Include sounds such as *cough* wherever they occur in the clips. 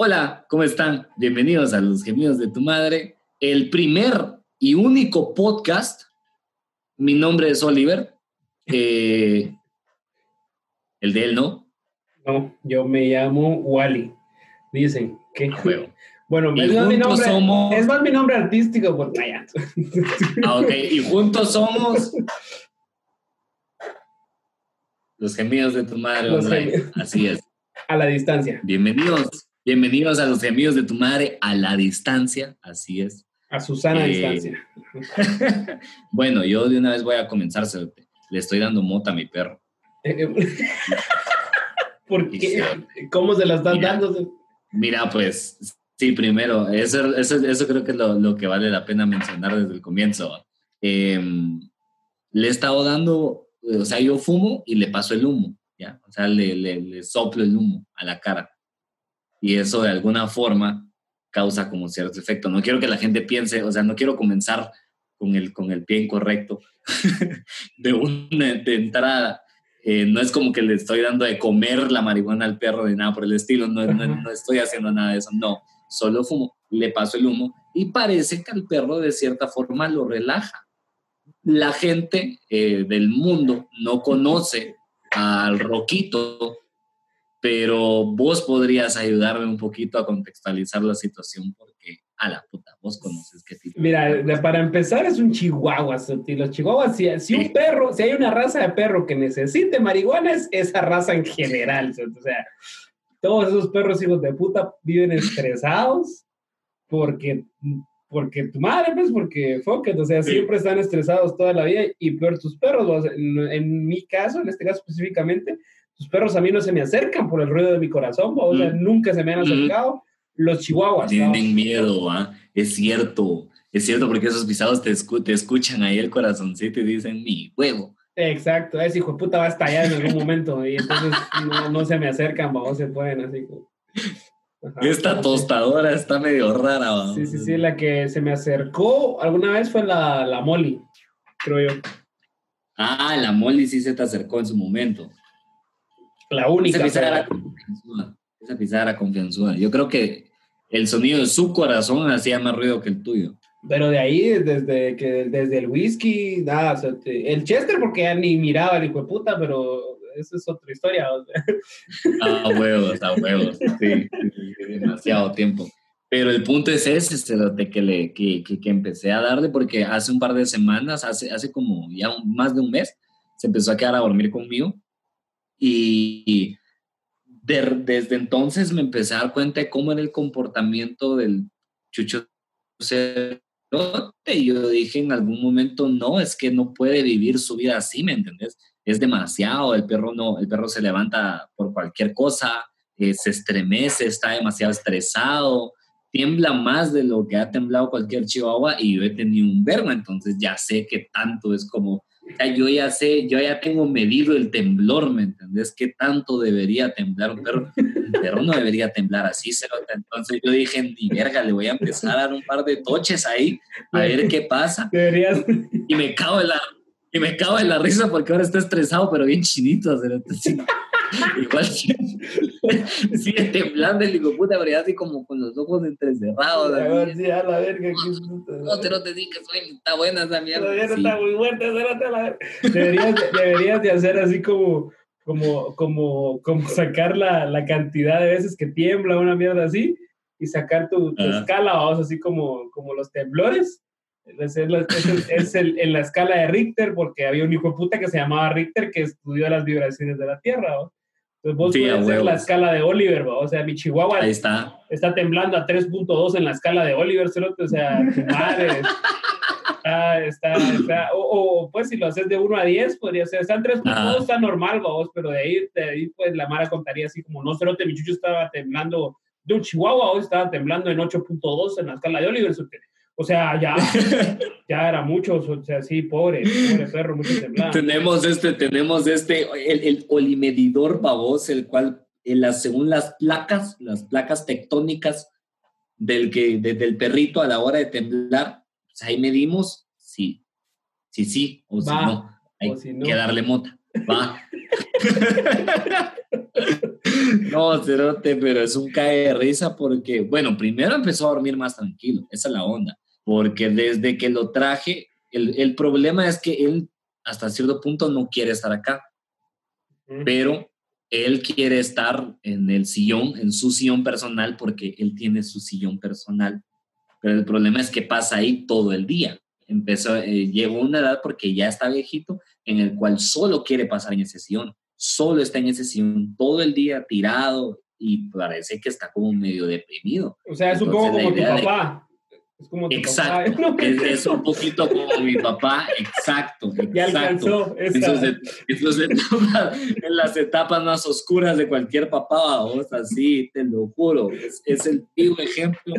Hola, ¿cómo están? Bienvenidos a Los Gemidos de tu Madre, el primer y único podcast. Mi nombre es Oliver. *laughs* Eh, el de él, ¿no? No, yo me llamo Wally. Dicen que. Juego. *laughs* Bueno, Y es más, mi nombre, somos- es más mi nombre artístico. Pues, vaya. *laughs* Ah, ok. Y juntos somos Los Gemidos de tu Madre Los. Así es. A la distancia. Bienvenidos. Bienvenidos a Los Gemidos de tu Madre a la distancia. Así es. A Susana Eh, distancia. *laughs* Bueno, yo de una vez voy a comenzar. Le estoy dando mota a mi perro. Eh, eh, *laughs* ¿Por qué? ¿Cómo se la están Mira. dando? Mira, pues sí, primero, eso, eso, eso creo que es lo, lo que vale la pena mencionar desde el comienzo. Eh, le he estado dando, o sea, yo fumo y le paso el humo, ¿ya? O sea, le, le, le soplo el humo a la cara. Y eso de alguna forma causa como cierto efecto. No quiero que la gente piense, o sea, no quiero comenzar con el, con el pie incorrecto *laughs* de una de entrada. Eh, no es como que le estoy dando de comer la marihuana al perro ni nada por el estilo, no, no, estoy haciendo nada de eso, no, solo fumo, le paso el humo y parece que al perro de cierta forma lo relaja. La gente eh, del mundo no conoce al roquito, pero vos podrías ayudarme un poquito a contextualizar la situación porque a la puta, vos conoces qué tipo. Mira, de- para empezar es un chihuahua. Los chihuahuas, si, si un perro, si hay una raza de perro que necesite marihuana, es esa raza en general. O sea, todos esos perros hijos de puta viven estresados porque, porque tu madre, pues, porque it, o sea, Sí. siempre están estresados toda la vida y peor tus perros. en, en mi caso, en este caso específicamente, tus perros a mí no se me acercan por el ruido de mi corazón, o sea, Mm. nunca se me han Mm. acercado. Los chihuahuas. ¿no? Tienen miedo, ¿ah? Es cierto. Es cierto porque esos pisados te, escu- te escuchan ahí el corazoncito y dicen mi huevo. Exacto, ese hijo de puta va a estallar en algún momento y entonces no, no se me acercan, vamos, se pueden así. Ajá. Esta tostadora está medio rara, ¿va? Sí, sí, sí, la que se me acercó alguna vez fue la, la Molly, creo yo. Ah, la Molly sí se te acercó en su momento. La única. Esa era confianzuda. Esa pisada era confianzuda. Yo creo que el sonido de su corazón hacía más ruido que el tuyo. Pero de ahí, desde que desde el whisky, nada, o sea, el Chester porque ya ni miraba el hijo de puta, pero esa es otra historia. o sea. A huevos, a huevos. Sí, demasiado tiempo. Pero el punto es ese, cerote, que, le, que, que, que empecé a darle porque hace un par de semanas, hace, hace como ya un- más de un mes, se empezó a quedar a dormir conmigo y, de- desde entonces me empecé a dar cuenta de cómo era el comportamiento del chucho cerote y yo dije en algún momento, no, es que no puede vivir su vida así, ¿me entendés? Es demasiado, el perro no, el perro se levanta por cualquier cosa, eh, se estremece, está demasiado estresado, tiembla más de lo que ha temblado cualquier chihuahua y yo he tenido un verbo, entonces ya sé que tanto es como, yo ya sé, yo ya tengo medido el temblor, ¿me entendés? ¿Qué tanto debería temblar un perro? Un perro no debería temblar así, cerote. entonces yo dije, ni verga, le voy a empezar a dar un par de toches ahí, a ver qué pasa, Deberías, y me cago en la, y me cago en la risa porque ahora está estresado, pero bien chinito, cerote, sí. *laughs* Igual *laughs* sigue temblando el hijo puta, pero ya así como con los ojos entrecerrados. así. Sí, a la verga. No, te no te que soy, está buena esa mierda. Todavía no está muy fuerte, a la verga. Deberías, de- deberías de hacer así como, como, como, como sacar la, la cantidad de veces que tiembla una mierda así y sacar tu, tu escala, vamos, así como, como los temblores. Es, la- es el- es el- en la escala de Richter, porque había un hijo de puta que se llamaba Richter que estudió las vibraciones de la Tierra. ¿no? Entonces vos Sí, puedes hacer la escala de Oliver, ¿no? o sea, mi chihuahua Ahí está. está temblando a 3.2 en la escala de Oliver, cerote, o sea, tu madre. Está, está, está- o, o, pues si lo haces de 1 a 10, podría ser, está en 3.2, Ajá. está normal, vos, pero de ahí, de ahí, pues la Mara contaría así como, no, cerote, mi chucho estaba temblando de un chihuahua, hoy estaba temblando en 8.2 en la escala de Oliver, cerote. O sea, ya, *laughs* ya era mucho, o sea, sí, pobre, pobre perro, mucho temblado. tenemos este, tenemos este, el, el olimedidor babos, el cual, en las- según las placas, las placas tectónicas del, que, de- del perrito a la hora de temblar, pues ahí medimos si, si sí o si Va, no. Hay o si no. que darle mota. Va. *laughs* no, cerote, pero es un cae de risa porque, bueno, primero empezó a dormir más tranquilo, esa es la onda, porque desde que lo traje, el, el problema es que él hasta cierto punto no quiere estar acá, pero él quiere estar en el sillón, en su sillón personal, porque él tiene su sillón personal. Pero el problema es que pasa ahí todo el día. Empezó, eh, llegó a una edad porque ya está viejito, en el cual solo quiere pasar en ese sillón, solo está en ese sillón todo el día tirado y parece que está como medio deprimido. O sea, supongo como tu papá. Es como tu exacto, papá. Es, un poquito como mi papá, exacto, *laughs* Ya exacto. alcanzó entonces en las etapas más oscuras de cualquier papá, vos así, te lo juro, es, es el vivo ejemplo.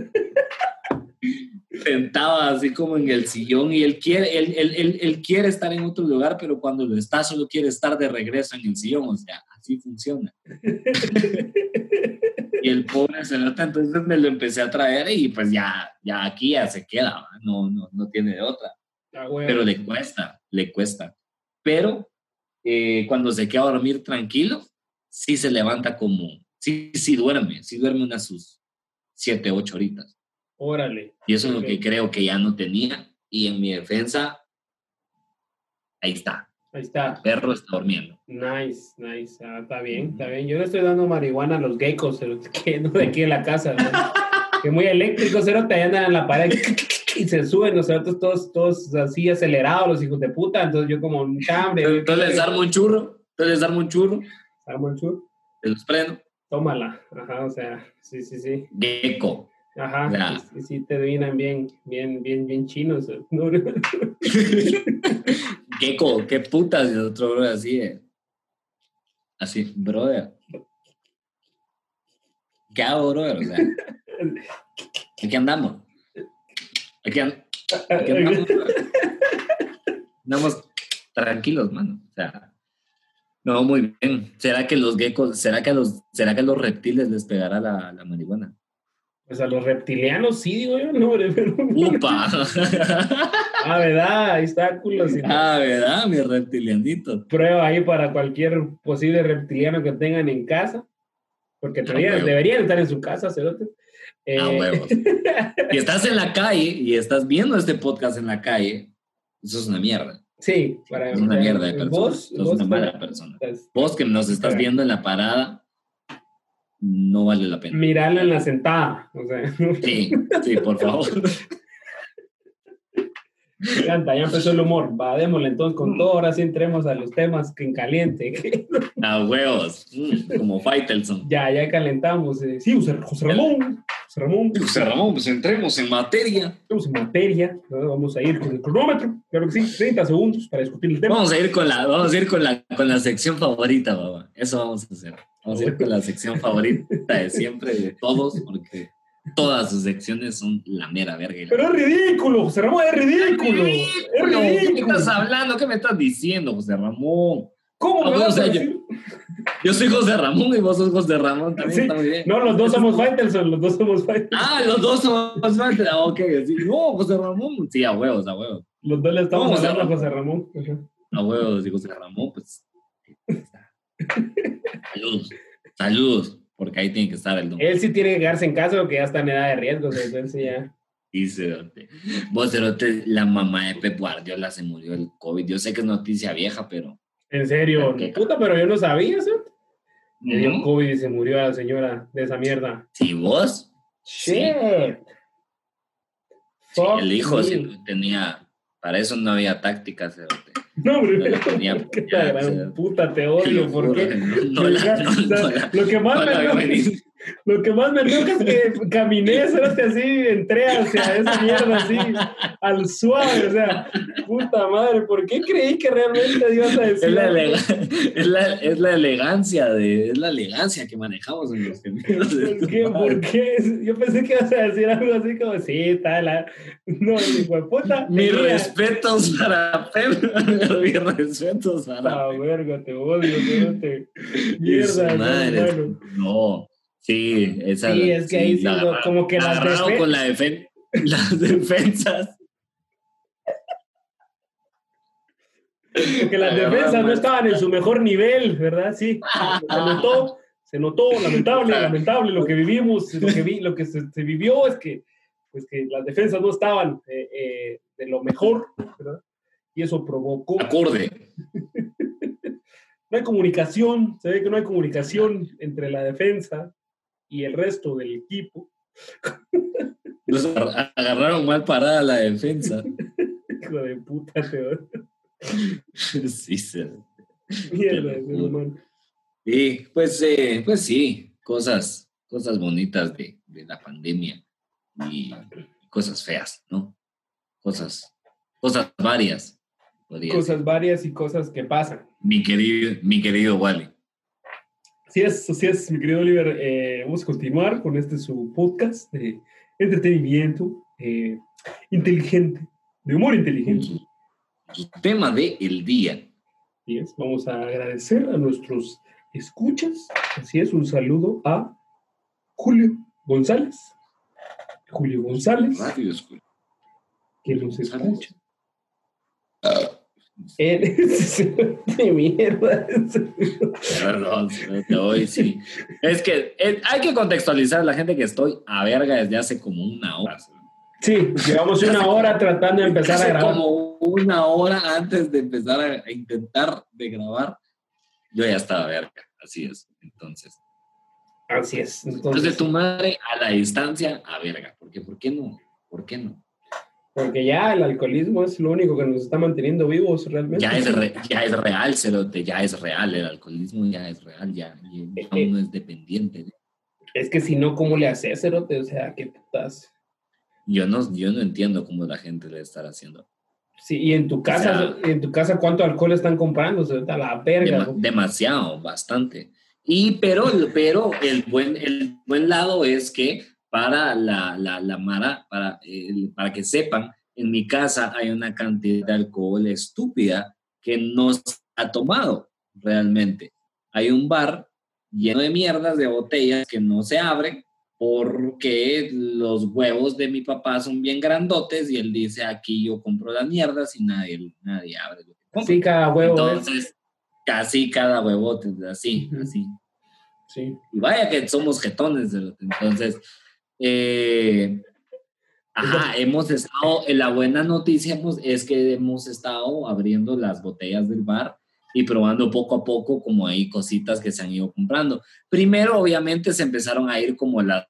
Sentado así como en el sillón y él quiere, él, él, él, él quiere estar en otro lugar, pero cuando lo está solo quiere estar de regreso en el sillón, o sea, así funciona. *laughs* Y el pobre se nota, entonces me lo empecé a traer y pues ya, ya aquí ya se queda, no, no, no tiene de otra Ah, güey. pero le cuesta, le cuesta. Pero eh, cuando se queda a dormir tranquilo, sí se levanta como, sí, sí duerme, sí duerme unas sus siete, ocho horitas. Órale. Y eso es Ok. lo que creo que ya no tenía. Y en mi defensa, ahí está, Ahí está. el perro está durmiendo. Nice, nice. Ah, está bien, está bien. Yo le estoy dando marihuana a los geckos, que no de aquí en la casa. ¿no? *laughs* que muy eléctricos, pero te andan en la pared *laughs* y se suben los otros todos, todos así acelerados, los hijos de puta. Entonces yo como un chambre. Entonces les armo un churro, entonces les armo un churro, Armo el chur, te los prendo. Tómala. Ajá, o sea, sí, sí, sí. Gecko. Ajá. Ya. Sí, sí, te vienen bien, bien, bien, bien chinos. *laughs* Gecko, qué putas. Y el otro bro así de, así, brother. ¿Qué hago, brother? O sea, *laughs* aquí andamos. Aquí, an- aquí *laughs* andamos. brother. Andamos tranquilos, mano. O sea, no, muy bien. ¿Será que los geckos, será que a los, será que los reptiles les pegará la, la marihuana? Pues a los reptilianos sí, digo yo, no, *laughs* pero... ¡Upa! Ah, ¿verdad? Ahí está, culo. si no- ah, ¿verdad, mi reptilianito? prueba ahí para cualquier posible reptiliano que tengan en casa, porque deberían, huevo. deberían estar en su casa, cerote. Eh, Ah, huevos. *laughs* Si estás en la calle y estás viendo este podcast en la calle, eso es una mierda. sí, para Es una mierda de persona. vos, Sos vos una mala estás- persona. estás- Vos que nos estás viendo en la parada, no vale la pena. mirarlo en la sentada, o sea, *laughs* Sí, sí, por favor. *laughs* me encanta, ya empezó el humor, va, démosle entonces con todo, ahora sí entremos a los temas que en caliente, *laughs* A huevos. Mm, Como Faitelson. ya, ya calentamos, eh. sí, José, José Ramón, José Ramón, José Ramón, pues entremos en materia. estamos en materia, vamos a ir con el cronómetro, claro que sí, 30 segundos para discutir el tema. Vamos a ir con la, vamos a ir con la, con la sección favorita, babá. Eso vamos a hacer. Vamos a ir con la sección favorita de siempre de todos, porque todas sus secciones son la mera verga. Pero es ridículo, José Ramón, es ridículo. Es Bueno, ¿Qué me ridículo. estás hablando? ¿Qué me estás diciendo, José Ramón? ¿Cómo me vas o a sea, decir? Yo soy José Ramón y vos sos José Ramón, también Sí. está muy bien. No, los dos somos Faitelson, los dos somos Faitelson. Ah, los dos somos fans. Ah, ok, sí. No, José Ramón. Sí, a huevos, a huevos. Los dos le estamos ¿Cómo se hablando a? José Ramón. Ajá. A huevos, y José Ramón, pues. Saludos. Saludos. Porque ahí tiene que estar el don. Él sí tiene que quedarse en casa porque ya está en edad de riesgo. él sí ya. Y Cerote. Vos, Cerote, la mamá de Pep Guardiola se murió del COVID. Yo sé que es noticia vieja, pero. En serio, Ok. puta, pero yo no sabía, ¿sí? Le dio. COVID y se murió la señora de esa mierda. Si vos, Sí. Shit. sí, el hijo sí tenía. Para eso no había táctica, Cerote. No, No, tenía- ¿por qué ya, la gran se- puta te odio? ¿Por juro, qué? No, no la, no, O sea, no la- lo que más me Lo que más me enoja es que *laughs* caminé, cerote, así, entré hacia esa mierda así, al suave, o sea, puta madre, ¿por qué creí que realmente ibas a decir Es la, es, la, es la elegancia de, es la elegancia que manejamos en los gemidos de ¿Por qué? ¿Por qué? Yo pensé que ibas a decir algo así como, sí, tal, no, hijo de puta. Mis respetos para Pep, *laughs* mis respetos para Ah, verga, te odio. Y su Mierda, no, madre. No, sí, esa Sí, es que ahí sí, la como que las con la defen- *laughs* las defensas. Porque las defensas no estaban en su mejor nivel, ¿verdad? Sí, se notó, se notó, lamentable, lamentable lo que vivimos, lo que, vi, lo que se, se vivió es que, pues que las defensas no estaban eh, eh, de lo mejor, ¿verdad? Y eso provocó... Acorde. *laughs* No hay comunicación, se ve que no hay comunicación entre la defensa y el resto del equipo. Agar- agarraron mal parada la defensa. *laughs* Hijo de puta, Teodoro. *laughs* Sí, se- Mierda, man. Sí, pues, eh, pues sí, cosas, cosas bonitas de, de la pandemia y cosas feas, ¿no? Cosas, cosas varias. Cosas decir. varias y cosas que pasan. Mi querido, mi querido Wally. Así es, así es, mi querido Oliver. Eh, vamos a continuar con este su podcast de entretenimiento eh, inteligente, de humor inteligente. Su tema de el día. Así es, vamos a agradecer a nuestros escuchas. Así es, un saludo a Julio González. Julio González, Radio School. que nos escucha. Él- *laughs* de mierda. Perdón, te hoy sí. Es que eh, hay que contextualizar a la gente que estoy a verga desde hace como una hora. Sí, llevamos una hora tratando de empezar a grabar. como una hora antes de empezar a, a intentar de grabar, yo ya estaba verga. Así es. Entonces, Así es. entonces Entonces, tu madre a la distancia a verga. Porque, ¿por qué no? ¿Por qué no? Porque ya el alcoholismo es lo único que nos está manteniendo vivos realmente. Ya es, re- ya es real, Cerote, ya es real. El alcoholismo ya es real, ya, ya uno es dependiente. de- Es que si no, ¿cómo le haces, Cerote? O sea, ¿qué putas? Yo no, yo no entiendo cómo la gente le está haciendo. Sí, y en tu casa, en tu casa, ¿cuánto alcohol están comprando? Cerote? A la verga. Dema- demasiado, bastante. Y pero, pero el buen, el buen lado es que para la, la, la Mara, para, para que sepan, en mi casa hay una cantidad de alcohol estúpida que no se ha tomado realmente. Hay un bar lleno de mierdas de botellas que no se abren porque los huevos de mi papá son bien grandotes y él dice aquí yo compro las mierdas y nadie, nadie abre. Sí, cada huevo es. Entonces, casi cada huevote, así, así. Sí. Y vaya que somos jetones. Entonces, eh, ajá, hemos estado, eh, la buena noticia hemos- es que hemos estado abriendo las botellas del bar y probando poco a poco como hay cositas que se han ido comprando. Primero, obviamente, se empezaron a ir como las,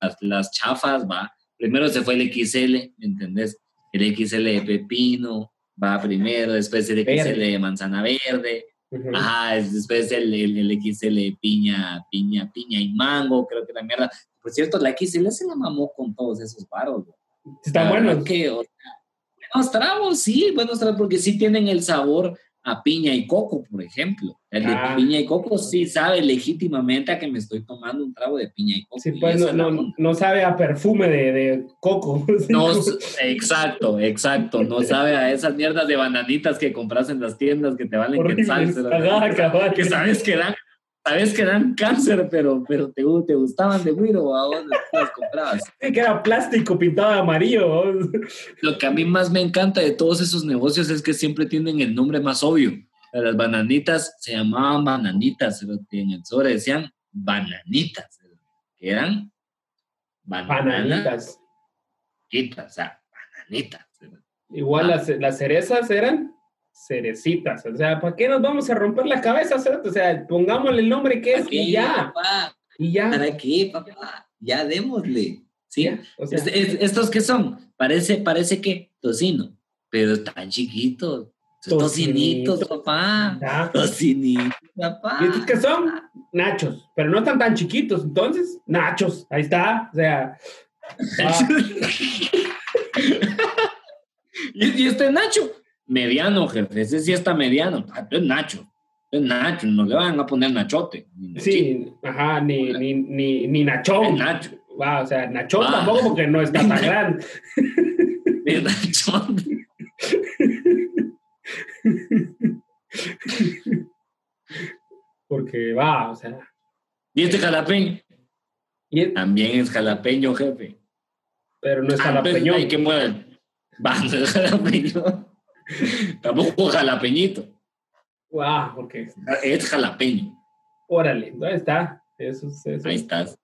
las, las chafas, va. Primero se fue el XL, ¿me entendés? El XL de pepino, va primero, después el XL Verde. de manzana verde, Ujú. Ajá, es después el, el, el XL piña, piña, piña y mango, creo que la mierda. Por cierto, la XL se la mamó con todos esos baros. güey. Está La bueno. verdad que, o sea, buenos tragos, sí, buenos tragos, porque sí tienen el sabor a piña y coco, por ejemplo. El de Ah. piña y coco sí sabe legítimamente a que me estoy tomando un trago de piña y coco. Sí, pues no, no, no sabe a perfume de, de coco. *laughs* No, exacto, exacto. No sabe a esas mierdas de bananitas que compras en las tiendas que te valen *laughs* Ajá, cabal. que sabes que dan, sabes que dan cáncer, pero, pero te, te gustaban de güiro, ¿a dónde las comprabas? *laughs* Sí, que era plástico pintado de amarillo. Lo que a mí más me encanta de todos esos negocios es que siempre tienen el nombre más obvio. Las bananitas se llamaban bananitas, pero en el sobre decían bananitas, que eran bananitas, Bananitas. o sea, bananitas. Igual las, las cerezas eran cerecitas. O sea, ¿para qué nos vamos a romper la cabeza? cerote? O sea, pongámosle el nombre que es ¿Para qué, y ya. papá? Y ya. ¿Para qué, papá? Ya démosle. ¿Sí? Ya, o sea, Es- es- ¿Estos qué son? Parece, parece que tocino, pero están chiquitos. Tocinito. Tocinitos, papá. ya. Tocinitos, papá. ¿Y estos qué son? Nachos. Pero no están tan chiquitos. Entonces, nachos. Ahí está. O sea, ah, *laughs* ¿Y, y este Nacho? Mediano, jefe. Ese sí está mediano. Ah, Es Nacho. Es Nacho. No le van a poner Nachote. ni sí, ajá, ni, ni, ni, ni Es nachón. Nacho. Va, o sea, nachón Ah. tampoco porque no está tan grande. Es Nachote. Porque va, o sea. ¿Y este jalapeño? y También es jalapeño, jefe. pero no es Ah, entonces jalapeño. Hay que mover. Va, no es jalapeño. Tampoco jalapeñito. Wow, porque. Es jalapeño. Órale, ¿dónde está? Eso, eso. Ahí estás.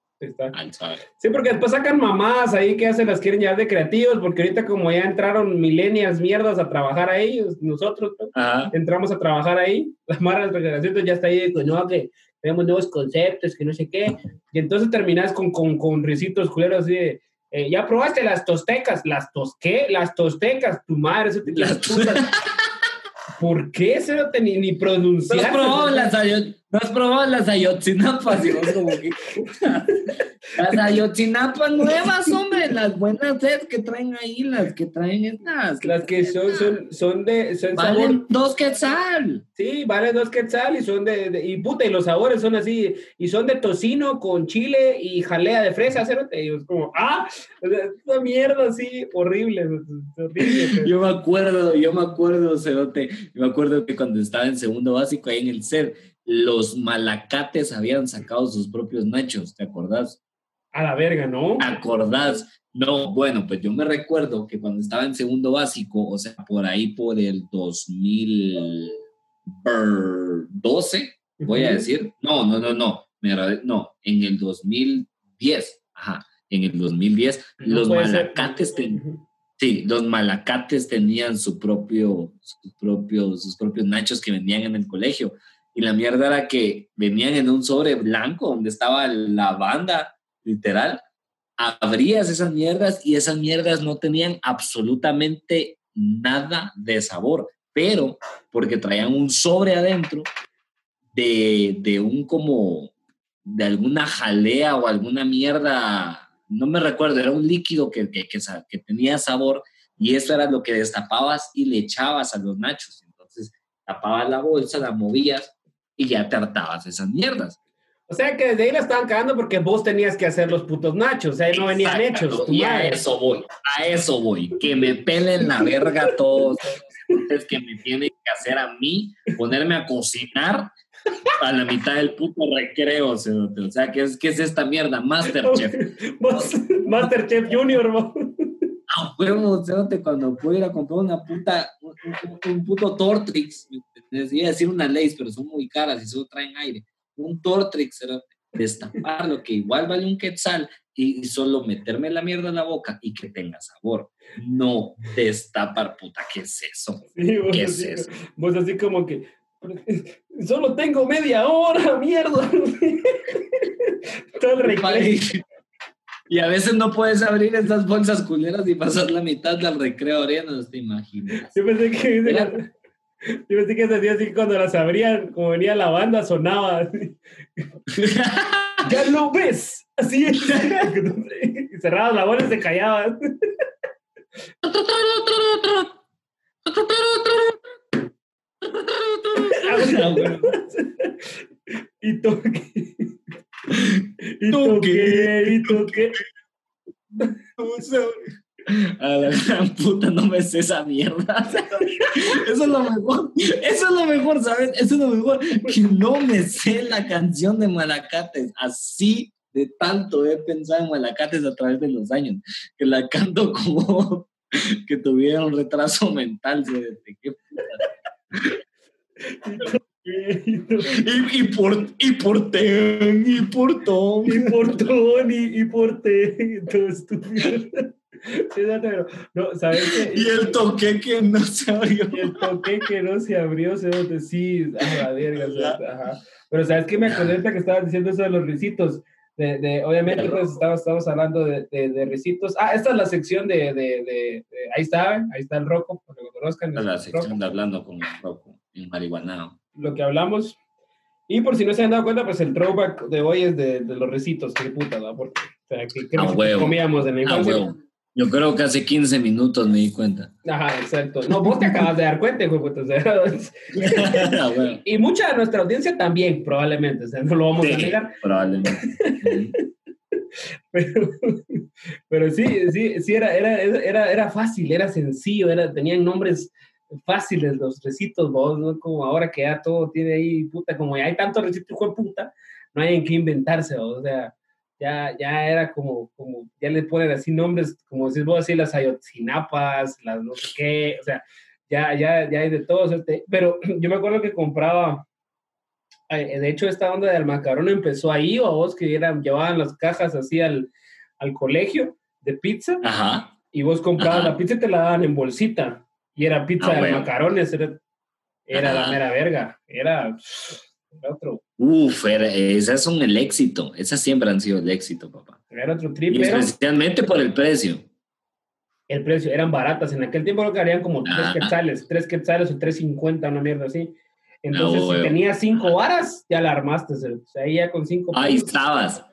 Ahí está. Sí, porque después sacan mamás ahí que hacen las quieren llevar de creativos, porque ahorita como ya entraron millennials mierdas a trabajar ahí, nosotros ¿no? Ajá. entramos a trabajar ahí, la Mara del generación ya está ahí, pues no, que tenemos nuevos conceptos, que no sé qué, y entonces terminas con, con, con risitos culeros así de, eh, ya probaste las tostecas, las tos, ¿qué? Las tostecas, tu madre, eso te Las putas. *laughs* ¿Por qué eso no te ni, ni ¿No pronunciar? has probado las, ¿no has probado las ayotzinapas? Y vos como que- *laughs* las ayotzinapas nuevas, hombre, las buenas sed que traen ahí, las que traen estas. Las que son, son, son de, son sabor, Valen dos quetzal. Sí, vale dos quetzal y son de, de- y puta, y los sabores son así, y son de tocino con chile y jalea de fresa, cerote, y es como, ah, esta mierda así, horrible, es horrible. Yo me acuerdo, yo me acuerdo, Cerote, yo me acuerdo que cuando estaba en segundo básico ahí en el CER, los malacates habían sacado sus propios nachos, ¿te acordás? A la verga, ¿no? ¿Acordás? No, bueno, pues yo me recuerdo que cuando estaba en segundo básico, o sea, por ahí por el 2012, voy a decir, no, no, no, no, me no, en el 2010, ajá, en el 2010, No los malacates ten-. Sí, los malacates tenían su propio, sus propios, sus propios nachos que vendían en el colegio. Y la mierda era que venían en un sobre blanco donde estaba la banda, literal. Abrías esas mierdas y esas mierdas no tenían absolutamente nada de sabor, pero porque traían un sobre adentro de, de un como, de alguna jalea o alguna mierda, no me recuerdo, era un líquido que, que, que, que tenía sabor y eso era lo que destapabas y le echabas a los nachos. Entonces tapabas la bolsa, la movías y ya te hartabas esas mierdas. O sea que desde ahí la estaban cagando porque vos tenías que hacer los putos nachos, o sea, no venían hechos. Y a eso voy, a eso voy. Que me pelen la verga todos. Es que me tienen que hacer a mí, ponerme a cocinar a la mitad del puto recreo. O sea, ¿qué es, qué es esta mierda? *laughs* Masterchef. Masterchef Junior, huevo, cerote, cuando puedo ir a comprar una puta, un, un- un puto Tortrix. ¿me entendés? Iba a decir una Lays, pero son muy caras y solo traen aire. Un Tortrix, cerote, destaparlo, que igual vale un quetzal, y, solo meterme la mierda en la boca y que tenga sabor. No destapar, puta, ¿qué es eso? Sí, ¿Qué así, es eso? Vos así como que, *laughs* solo tengo media hora, mierda. *laughs* Todo el. Y a veces no puedes abrir estas bolsas culeras y pasar la mitad del recreo abriendo, ¿te imaginas? Yo pensé que, Mira. yo pensé que se hacía así cuando las abrían, como venía la banda, sonaba. así. *laughs* ¡Ya lo ves! Así es. Y cerrabas la bola y se callaban. *laughs* Ah, bueno. *laughs* Y toqué. Y y toqué. *laughs* A la gran puta, no me sé esa mierda. *laughs* Eso es lo mejor. Eso es lo mejor, ¿sabes? Eso es lo mejor. Que no me sé la canción de Malacates. Así de tanto he pensado en Malacates a través de los años. Que la canto como que tuviera un retraso mental. ¿sabes? Qué toqué. Y, y por y por ten, y por tom. y por Tony y por T, todo estúpido. No, ¿sabes? Y el toque que no se abrió. Y el toque que no se abrió, se donde sí, a la verga, ajá. Pero ¿sabes qué? Me acordé ahorita que estabas diciendo eso de los risitos. De, de, obviamente, pues, estamos, estamos hablando de, de, de risitos. Ah, esta es la sección de, ahí está, ahí está el roco, para que lo conozcan. La es sección Rocco, de hablando con el roco, en marihuanao. Lo que hablamos. Y por si no se han dado cuenta, pues el throwback de hoy es de, de los risitos, qué puta, ¿no? Porque, o sea, que, que A huevo. comíamos en la Ah, huevo. Yo creo que hace 15 minutos me di cuenta. Ajá, exacto. No, vos te acabas de dar cuenta, hijo puta, o sea, *laughs* y mucha de nuestra audiencia también, probablemente, o sea, no lo vamos a Sí, negar, probablemente. pero, pero sí, sí, sí, era, era, era, era fácil, era sencillo, era, tenían nombres fáciles los recitos, vos, ¿no? Como ahora que ya todo tiene ahí, puta, como ya hay tantos recitos, hijo de puta, no hay en qué inventarse, vos, o sea, ya, ya era como, como, ya le ponen así nombres, como decís vos, así las ayotzinapas, las no sé qué, o sea, ya, ya, ya hay de todo. Este, pero *clears throat* yo me acuerdo que compraba, de hecho, esta onda del macarón empezó ahí, o vos que eran, llevaban las cajas así al, al colegio de pizza. Ajá. Y vos comprabas la *clears throat* pizza y te la daban en bolsita. Y era pizza Ah, de bueno. macarones. Era, era la mera verga. Era, era otro, Uf, era- esas son el éxito. Esas siempre han sido el éxito, papá. era otro Y trip. Pero especialmente por el precio. el precio eran baratas. En aquel tiempo creo que harían como tres quetzales, tres quetzales o tres cincuenta, una mierda así. Entonces, si tenías cinco varas, ya la armaste. O sea, ahí ya con cinco Ahí estabas.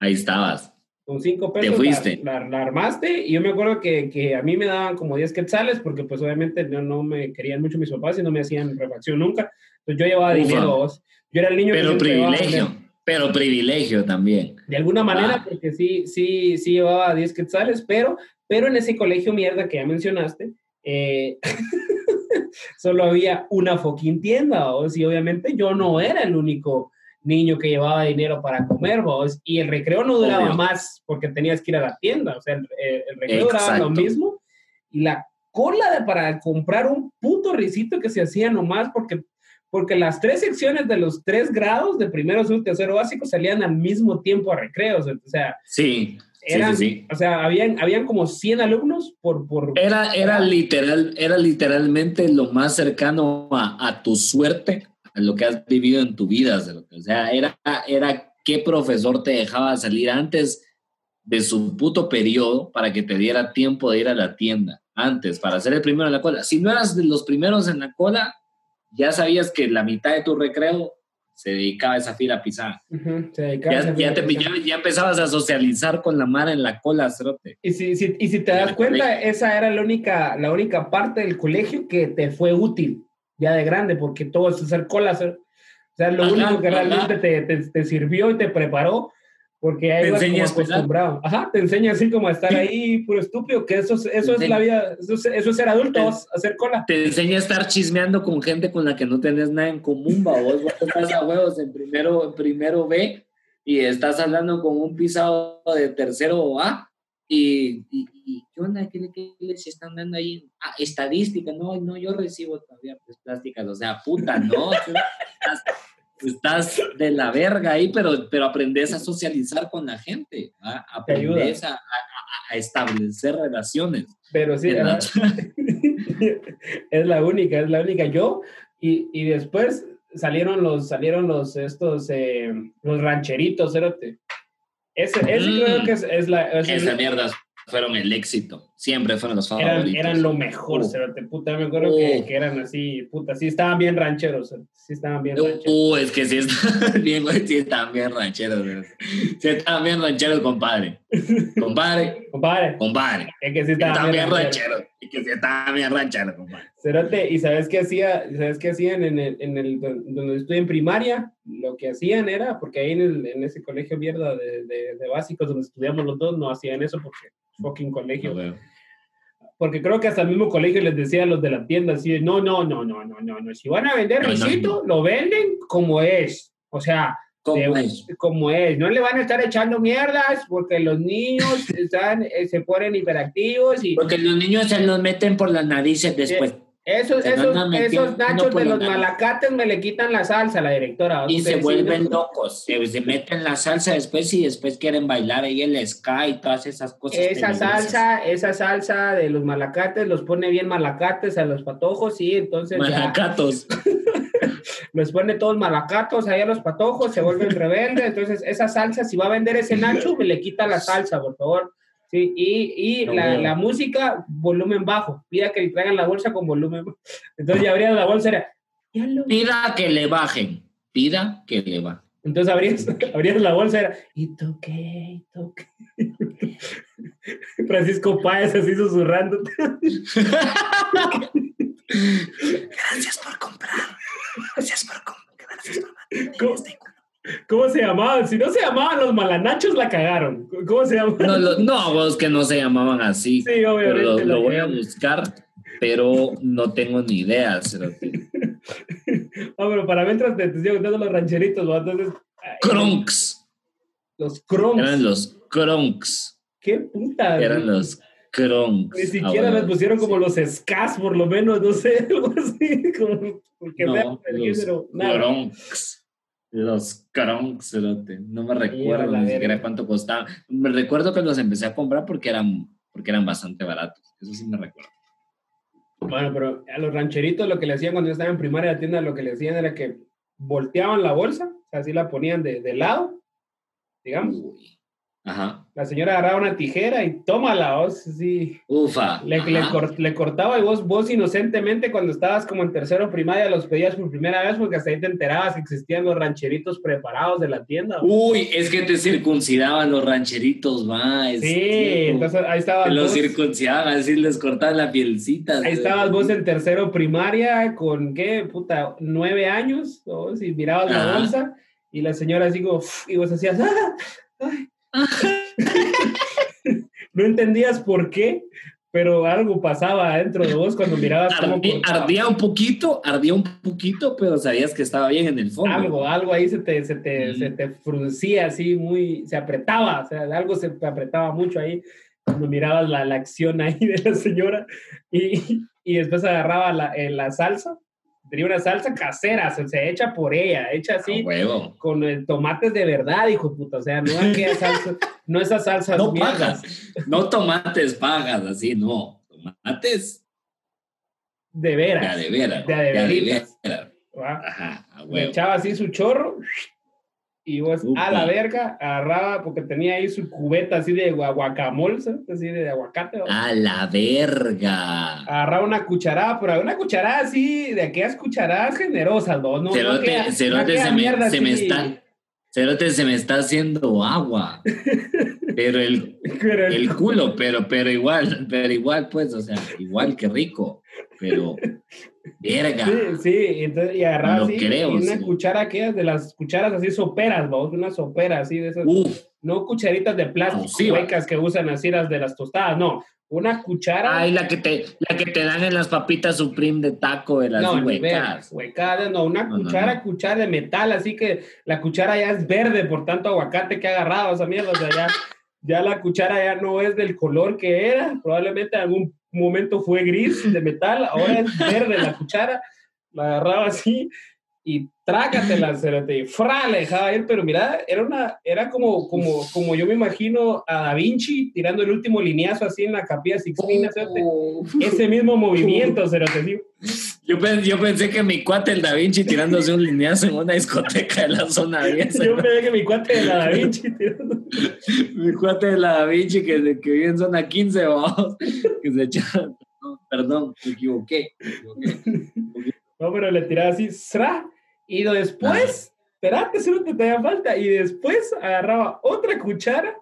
Ahí estabas. Con cinco Te pesos fuiste. La, la- la armaste y yo me acuerdo que, que a mí me daban como 10 quetzales porque pues obviamente no, no me querían mucho mis papás y no me hacían refacción nunca. Entonces yo llevaba Ufa. dinero. Yo era el niño que Pero llevaba privilegio. Pero privilegio también. De alguna manera, Ah. porque sí, sí, sí llevaba 10 quetzales, pero, pero en ese colegio mierda que ya mencionaste, eh, *laughs* solo había una fucking tienda, ¿vos? y obviamente yo no era el único niño que llevaba dinero para comer, ¿vos? y el recreo no duraba Obvio. más porque tenías que ir a la tienda, o sea, el, el recreo duraba lo Exacto. mismo, y la cola de- para comprar un puto risito que se hacía nomás porque porque las tres secciones de los tres grados de primero, segundo, tercero básico salían al mismo tiempo a recreos. O sea, Sí. Eran, sí, sí. o sea, habían, habían como 100 alumnos por... por Era, era, literal, era literalmente lo más cercano a, a tu suerte, lo que has vivido en tu vida. O sea, era, era qué profesor te dejaba salir antes de su puto periodo para que te diera tiempo de ir a la tienda. Antes, para ser el primero en la cola. Si no eras de los primeros en la cola, ya sabías que la mitad de tu recreo se dedicaba a esa fila pisada. Ujú, se dedicaba a Ya, esa ya, te- ya- ya empezabas a socializar con la mara en la cola, cerote. Y si, si- y si te das cuenta, colegio. esa era la única, la única parte del colegio que te fue útil ya de grande, porque todo es hacer colas. O sea, lo Ajá, único que realmente te, te, te sirvió y te preparó, porque ahí ibas como a acostumbrado. Ajá, te enseña así como a estar ahí puro estúpido, que eso, es- eso es la vida, eso es, eso es ser adulto, vos, hacer cola. te enseña a estar chismeando con gente con la que no tenés nada en común, va. Vos, vos estás a huevos en primero, en primero B y estás hablando con un pisado de tercero A y, y, y ¿qué onda? ¿Qué, qué les están dando ahí? Ah, estadística, no, no, yo recibo todavía pues, plásticas, o sea, puta, no, *laughs* estás, estás de la verga ahí, pero, pero aprendes a socializar con la gente, ¿va? Ayuda. aprendes a, a- a- a establecer relaciones. Pero sí, *laughs* es la única, es la única. Yo, y, y después salieron los, salieron los, estos, eh, los rancheritos, cerote. Ese, ese Mm. creo que es, es la, es- Esas mierdas fueron el éxito. Siempre fueron los favoritos. eran lo mejor, Uh. cerote. Puta, me acuerdo que, Uh. que eran así, puta, sí estaban bien rancheros, cerote, sí estaban bien Uh, rancheros. uh, es que sí están *laughs* bien, güey, sí están bien rancheros. güey. Sí están bien rancheros, compadre. *laughs* Compadre, Compadre, compadre. es que sí estaban bien bien rancheros. rancheros. Que están bien rancheros, compadre. Cerote, ¿y sabes qué hacía? ¿Sabes qué hacían en el, en el donde estuve en primaria? Lo que hacían era, porque ahí en, el, en ese colegio mierda de, de, de básicos donde estudiamos los dos, no hacían eso porque fucking colegio. No. Porque creo que hasta el mismo colegio les decía a los de la tienda así, de, no, no, no, no, no, no, no, si van a vender No, no, risito, lo venden como es. O sea, ¿Cómo de- es? como es. No le van a estar echando mierdas porque los niños *laughs* están, eh, se ponen hiperactivos y Porque los niños se los meten por las narices después. esos, se esos, esos nachos de los malacates me le quitan la salsa, la directora. Y se vuelven locos. Se, se meten la salsa después y después quieren bailar ahí el ska y todas esas cosas. Esa salsa, esa salsa de los malacates los pone bien malacates a los patojos, sí, entonces ya Malacatos. *laughs* los pone todos malacatos ahí a los patojos, se vuelven *laughs* rebeldes, entonces esa salsa, si va a vender ese nacho, me le quita la salsa, por favor. Sí, y, y No la, música, volumen bajo, pida que le traigan la bolsa con volumen bajo. Entonces ya la bolsa, era, lo Pida que le bajen. Pida que le bajen. Entonces abrías, *laughs* abrías la bolsa, era, y toqué, y toqué. *laughs* Francisco Páez así susurrando. Gracias por comprar. Gracias por comprar. Gracias por ¿Cómo, cómo se llamaban? Si no se llamaban los malanachos, la cagaron. ¿Cómo se llamaban? No, lo- no, vos que no se llamaban así. Sí, Pero obviamente. lo, la lo voy a buscar, pero no tengo ni idea. No, *laughs* pero para mientras te, te estoy contando los rancheritos, ¿no? entonces. ay, Kronks. Los cronks. Eran los Kronks. ¿Qué puta? Eran los Kronks. Ni siquiera les pusieron como los Skas, por lo menos, no sé, *laughs* algo así, como porque No, los género, nada. Kronks. Los cerote. No me recuerdo ni siquiera cuánto costaban. Me recuerdo que los empecé a comprar porque eran, porque eran bastante baratos. Eso sí me recuerdo. Bueno, pero a los rancheritos lo que le hacían cuando yo estaba en primaria de la tienda, lo que le hacían era que volteaban la bolsa, o sea, así la ponían de, de lado, digamos. Uy. Ajá. La señora agarraba una tijera y tómala, vos, sí. Ufa. Le, le, le cortaba y vos, vos inocentemente cuando estabas como en tercero primaria los pedías por primera vez porque hasta ahí te enterabas que existían los rancheritos preparados de la tienda. Uy, es que te circuncidaban los rancheritos, va. sí, entonces ahí estabas Te los vos, circuncidaban, así les cortaban la pielcita. ahí estabas vos en tercero primaria con, ¿qué? Puta, nueve años, ¿no? Si mirabas la bolsa y la señora así como, y vos hacías, ¡ah! ay". *laughs* no entendías por qué, pero algo pasaba dentro de vos cuando mirabas cómo ardía un poquito, ardía un poquito, pero sabías que estaba bien en el fondo. algo, algo ahí se te, se te, Mm. se te fruncía así muy, se apretaba, o sea, algo se apretaba mucho ahí cuando mirabas la, la acción ahí de la señora y, y después agarraba la, eh, la salsa, tenía una salsa casera, o sea, hecha por ella, hecha así huevo. con eh, tomates de verdad, hijo de puta, o sea, no aquella salsa, *laughs* no esas salsas No mierdas. pagas. No tomates pagas, así, no. Tomates de veras, de veras. De de veras. ¿va? Ajá, a huevo. echaba así su chorro y vos Upa. a la verga agarraba porque tenía ahí su cubeta así de gua- guacamole, así de aguacate. A la verga. Agarraba una cucharada, pero una cucharada así, de aquellas cucharadas generosas, ¿no? no, Cerote, cerote se, me, se me está. Cerote se me está haciendo agua. *laughs* Pero el, Pero el- el *laughs* culo, pero, pero igual, pero igual, pues, o sea, igual que rico. Pero, verga. Sí, sí, entonces, y agarraba así, creo, y una sí. cuchara aquellas de las cucharas así soperas, vamos, una sopera así de esas, Uf, no cucharitas de plástico huecas que usan así las de las tostadas, no, una cuchara. ay, la que te, la que te dan en las papitas Supreme de taco de las no, huecas. huecadas, no, una No, cuchara, no. cuchara de metal, así que la cuchara ya es verde por tanto aguacate que ha agarrado esa mierda, o sea, ya, ya la cuchara ya no es del color que era, probablemente en algún momento fue gris de metal, ahora es verde la cuchara, la agarraba así y trágatela, cerote, y fra, le dejaba ir, pero mira, era una, era como, como, como yo me imagino a Da Vinci tirando el último lineazo así en la capilla Sixtina, cerote. ese mismo movimiento, cerote, así. Yo, yo pensé que mi cuate el Da Vinci tirándose un lineazo en una discoteca de la zona 10. *laughs* Yo pensé que mi cuate de la Da Vinci *laughs* tirando. Mi cuate de la Da Vinci que, que vive en zona 15, vamos, que se echa. no, perdón, me equivoqué. me equivoqué. No, pero le tiraba así, ¡sra! Y después, espérate, solo te da falta. Y después agarraba otra cuchara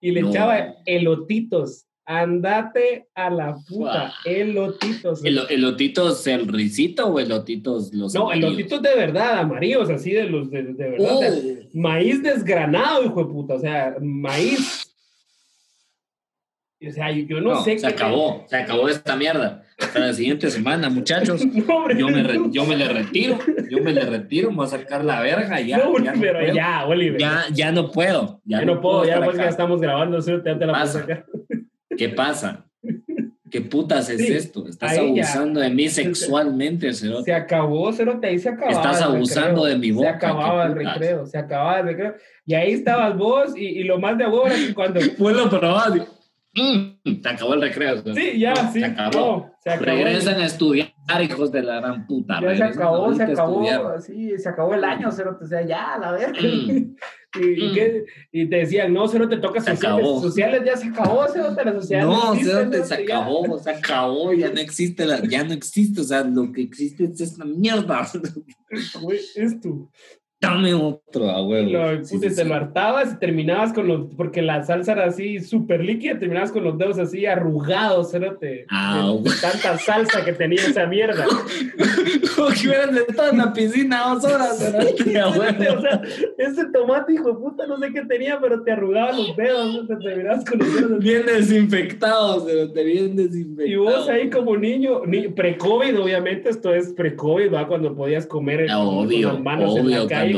y le No. echaba elotitos. Andate a la puta, Guau. elotitos. ¿El, ¿Elotitos el risito o elotitos los no, amarillos? elotitos de verdad, amarillos, así de los de, de verdad. Oh. maíz desgranado, hijo de puta. O sea, maíz. O sea, yo, no, No, sé se qué- acabó, se acabó esta mierda. Hasta la siguiente semana, muchachos. *laughs* No, Yo me, re- no. yo me le retiro, yo me le retiro, me voy a sacar la verga, ya. No, ya no pero puedo. ya, Oliver. Ya, ya no puedo. Ya, Ya no puedo, ya estar pues ya estamos grabando, ¿sí? te la puedo sacar. ¿Qué pasa? ¿Qué putas es Sí, esto? Estás ya. abusando de mí sexualmente, cerote. Se acabó, Cerote, ahí se acababa. Estás abusando de mi boca, Se acababa el recreo, se acababa el recreo. Y ahí estabas vos, y, y lo más de huevo era que cuando. *laughs* Fue lo probado. Mm, se acabó el recreo. Sí, ya, No, sí. Se acabó. no, se acabó. Regresan a estudiar, hijos de la gran puta. Ya se acabó, se a acabó, sí, se acabó el año, Cerote, o sea, ya, la verga. Mm. *laughs* Y, Mm. qué- y te decían, no, Cerote, toca Se sociales. acabó. Sociales ya se acabó, Cerote, las sociales No, existen, cerote, se ya. acabó, se acabó, ya no existe, la, ya no existe, o sea, lo que existe es esta mierda. Güey, es tu. Dame otro, a huevo. Lo, Sí, sí, te sí. lo hartabas y terminabas con los, porque la salsa era así súper líquida, terminabas con los dedos así arrugados, cerote. Ah, de tanta salsa que tenía esa mierda. *laughs* Como que hubieran estado en la piscina dos horas, cerote, a huevo. o sea, ese tomate, hijo de puta, no sé qué tenía, pero te arrugaba los dedos, ¿no? te terminabas con los dedos. Bien desinfectados, cerote, bien desinfectados. Y vos ahí como niño, ni, pre-COVID, obviamente, esto es pre-COVID, ¿va? Cuando podías comer Ah, con, Obvio, con las manos en la calle.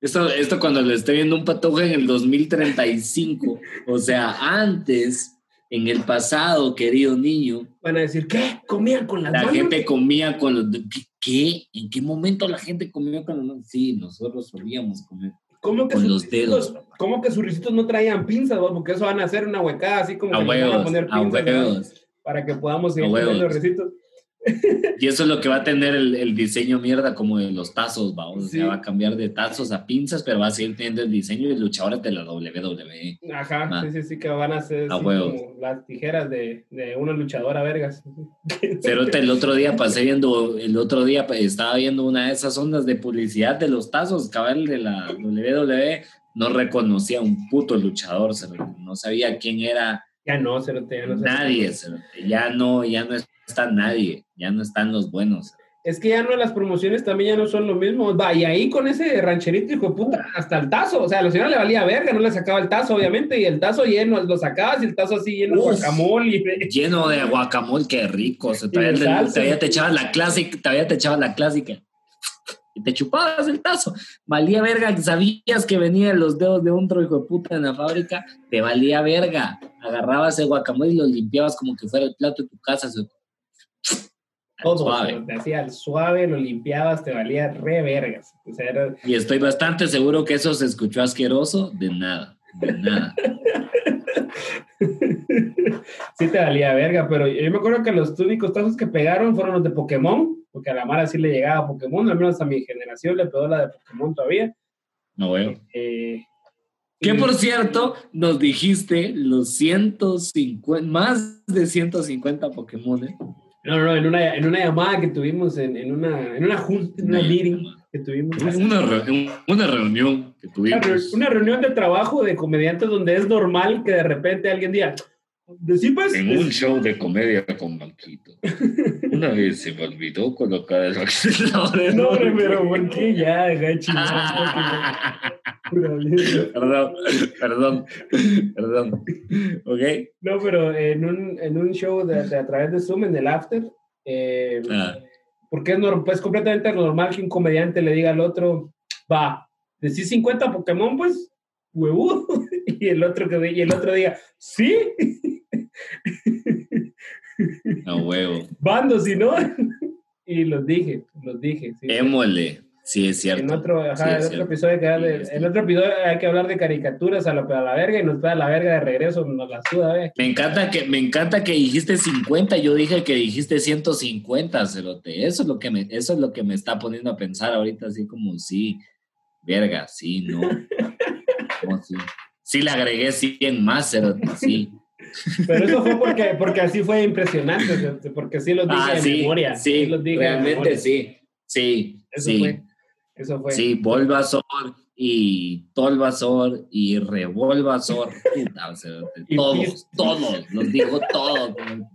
Esto, esto cuando le esté viendo un patojo en el 2035. O sea, antes En el pasado, querido niño, Van a decir, ¿qué? ¿Comían con las la manos? gente comía con los... ¿Qué? ¿En qué momento la gente comió con los manos? Sí, nosotros solíamos comer. ¿Cómo que con los dedos, ¿Cómo que sus ricitos no traían pinzas, vos? Porque eso van a hacer una huecada así como A que le van a huevos, poner a pinzas ¿no? huevos. para que podamos seguir A huevos. comiendo ricitos. *laughs* Y eso es lo que va a tener el, el diseño mierda como de los tazos, vamos. O sea, Sí. va a cambiar de tazos a pinzas, pero va a seguir teniendo el diseño de luchadores de la WWE. Ajá, sí, sí, sí, que van a ser A como las tijeras de, de una luchadora vergas. *laughs* Cerote, el otro día pasé viendo, el otro día estaba viendo una de esas ondas de publicidad de los tazos, cabal de la WWE, no reconocía a un puto luchador, no sabía quién era Ya no, Cerote, ya no nadie, cerote, ya no, ya no está nadie, ya no están los buenos. Es que ya no, las promociones también ya no son lo mismo. Va, y ahí con ese rancherito, hijo de puta, hasta el tazo. O sea, a la señora le valía verga, no le sacaba el tazo, obviamente, y el tazo lleno, lo sacabas y el tazo así lleno de guacamole. y- Lleno de guacamole, qué rico, o sea, todavía, te- todavía te echabas la clásica, todavía te echabas la clásica. Y te chupabas el tazo. Valía verga, sabías que venía de los dedos de otro hijo de puta en la fábrica, te valía verga. Agarrabas el guacamole y lo limpiabas como que fuera el plato de tu casa. Todo, Suave. te hacía el suave, lo limpiabas, te valía re vergas. O sea, era, Y estoy bastante seguro que eso se escuchó asqueroso. De nada, de nada. *laughs* sí te valía verga, pero yo me acuerdo que los únicos tazos que pegaron fueron los de Pokémon, porque a la Mara sí le llegaba Pokémon, al menos a mi generación le pegó la de Pokémon todavía. No veo. Eh, Que por cierto, nos dijiste los 150, más de 150 Pokémon. ¿eh? No, no, en una, en una llamada que tuvimos, en, en una, en una junta, en una meeting que tuvimos. Una, una reunión que tuvimos. una reunión de trabajo de comediantes donde es normal que de repente alguien diga, decí pues, En un show de comedia con Banquito. *laughs* Una vez se me olvidó colocar el acelerador. *laughs* no, hombre, pero ¿por qué ya? Mierda. *laughs* Perdón, perdón, perdón. ¿Ok? No, pero en un, en un show de, de- a través de Zoom, en el After, eh, Ah, porque es, norm- pues, completamente normal que un comediante le diga al otro, va, decís 50 Pokémon, pues, huevudo. *laughs* Y el otro, que, y el otro diga, sí, a huevo. *laughs* bando, si no. *laughs* Y los dije, los dije. Sí. Émole. Sí, es cierto. En otro, ajá, Sí, en otro cierto. episodio que Sí, es en otro episodio hay que hablar de caricaturas a la, a la verga y nos da la verga de regreso, nos la suda, ¿eh? Me encanta que me encanta que dijiste 50, yo dije que dijiste 150, cerote. Eso es lo que me eso es lo que me está poniendo a pensar ahorita así como sí, verga, sí, no. *laughs* No, sí. Sí le agregué 100 más, cerote, sí. Pero eso fue porque, porque así fue impresionante, porque sí los dije Ah, de sí, memoria. sí, los dije realmente memoria. sí. Sí, Eso sí. fue. Eso fue. Sí, Bulbasaur y Tolvasor y Revolvasor. Puta, o sea, Y todos, todos, los dijo todos. *laughs*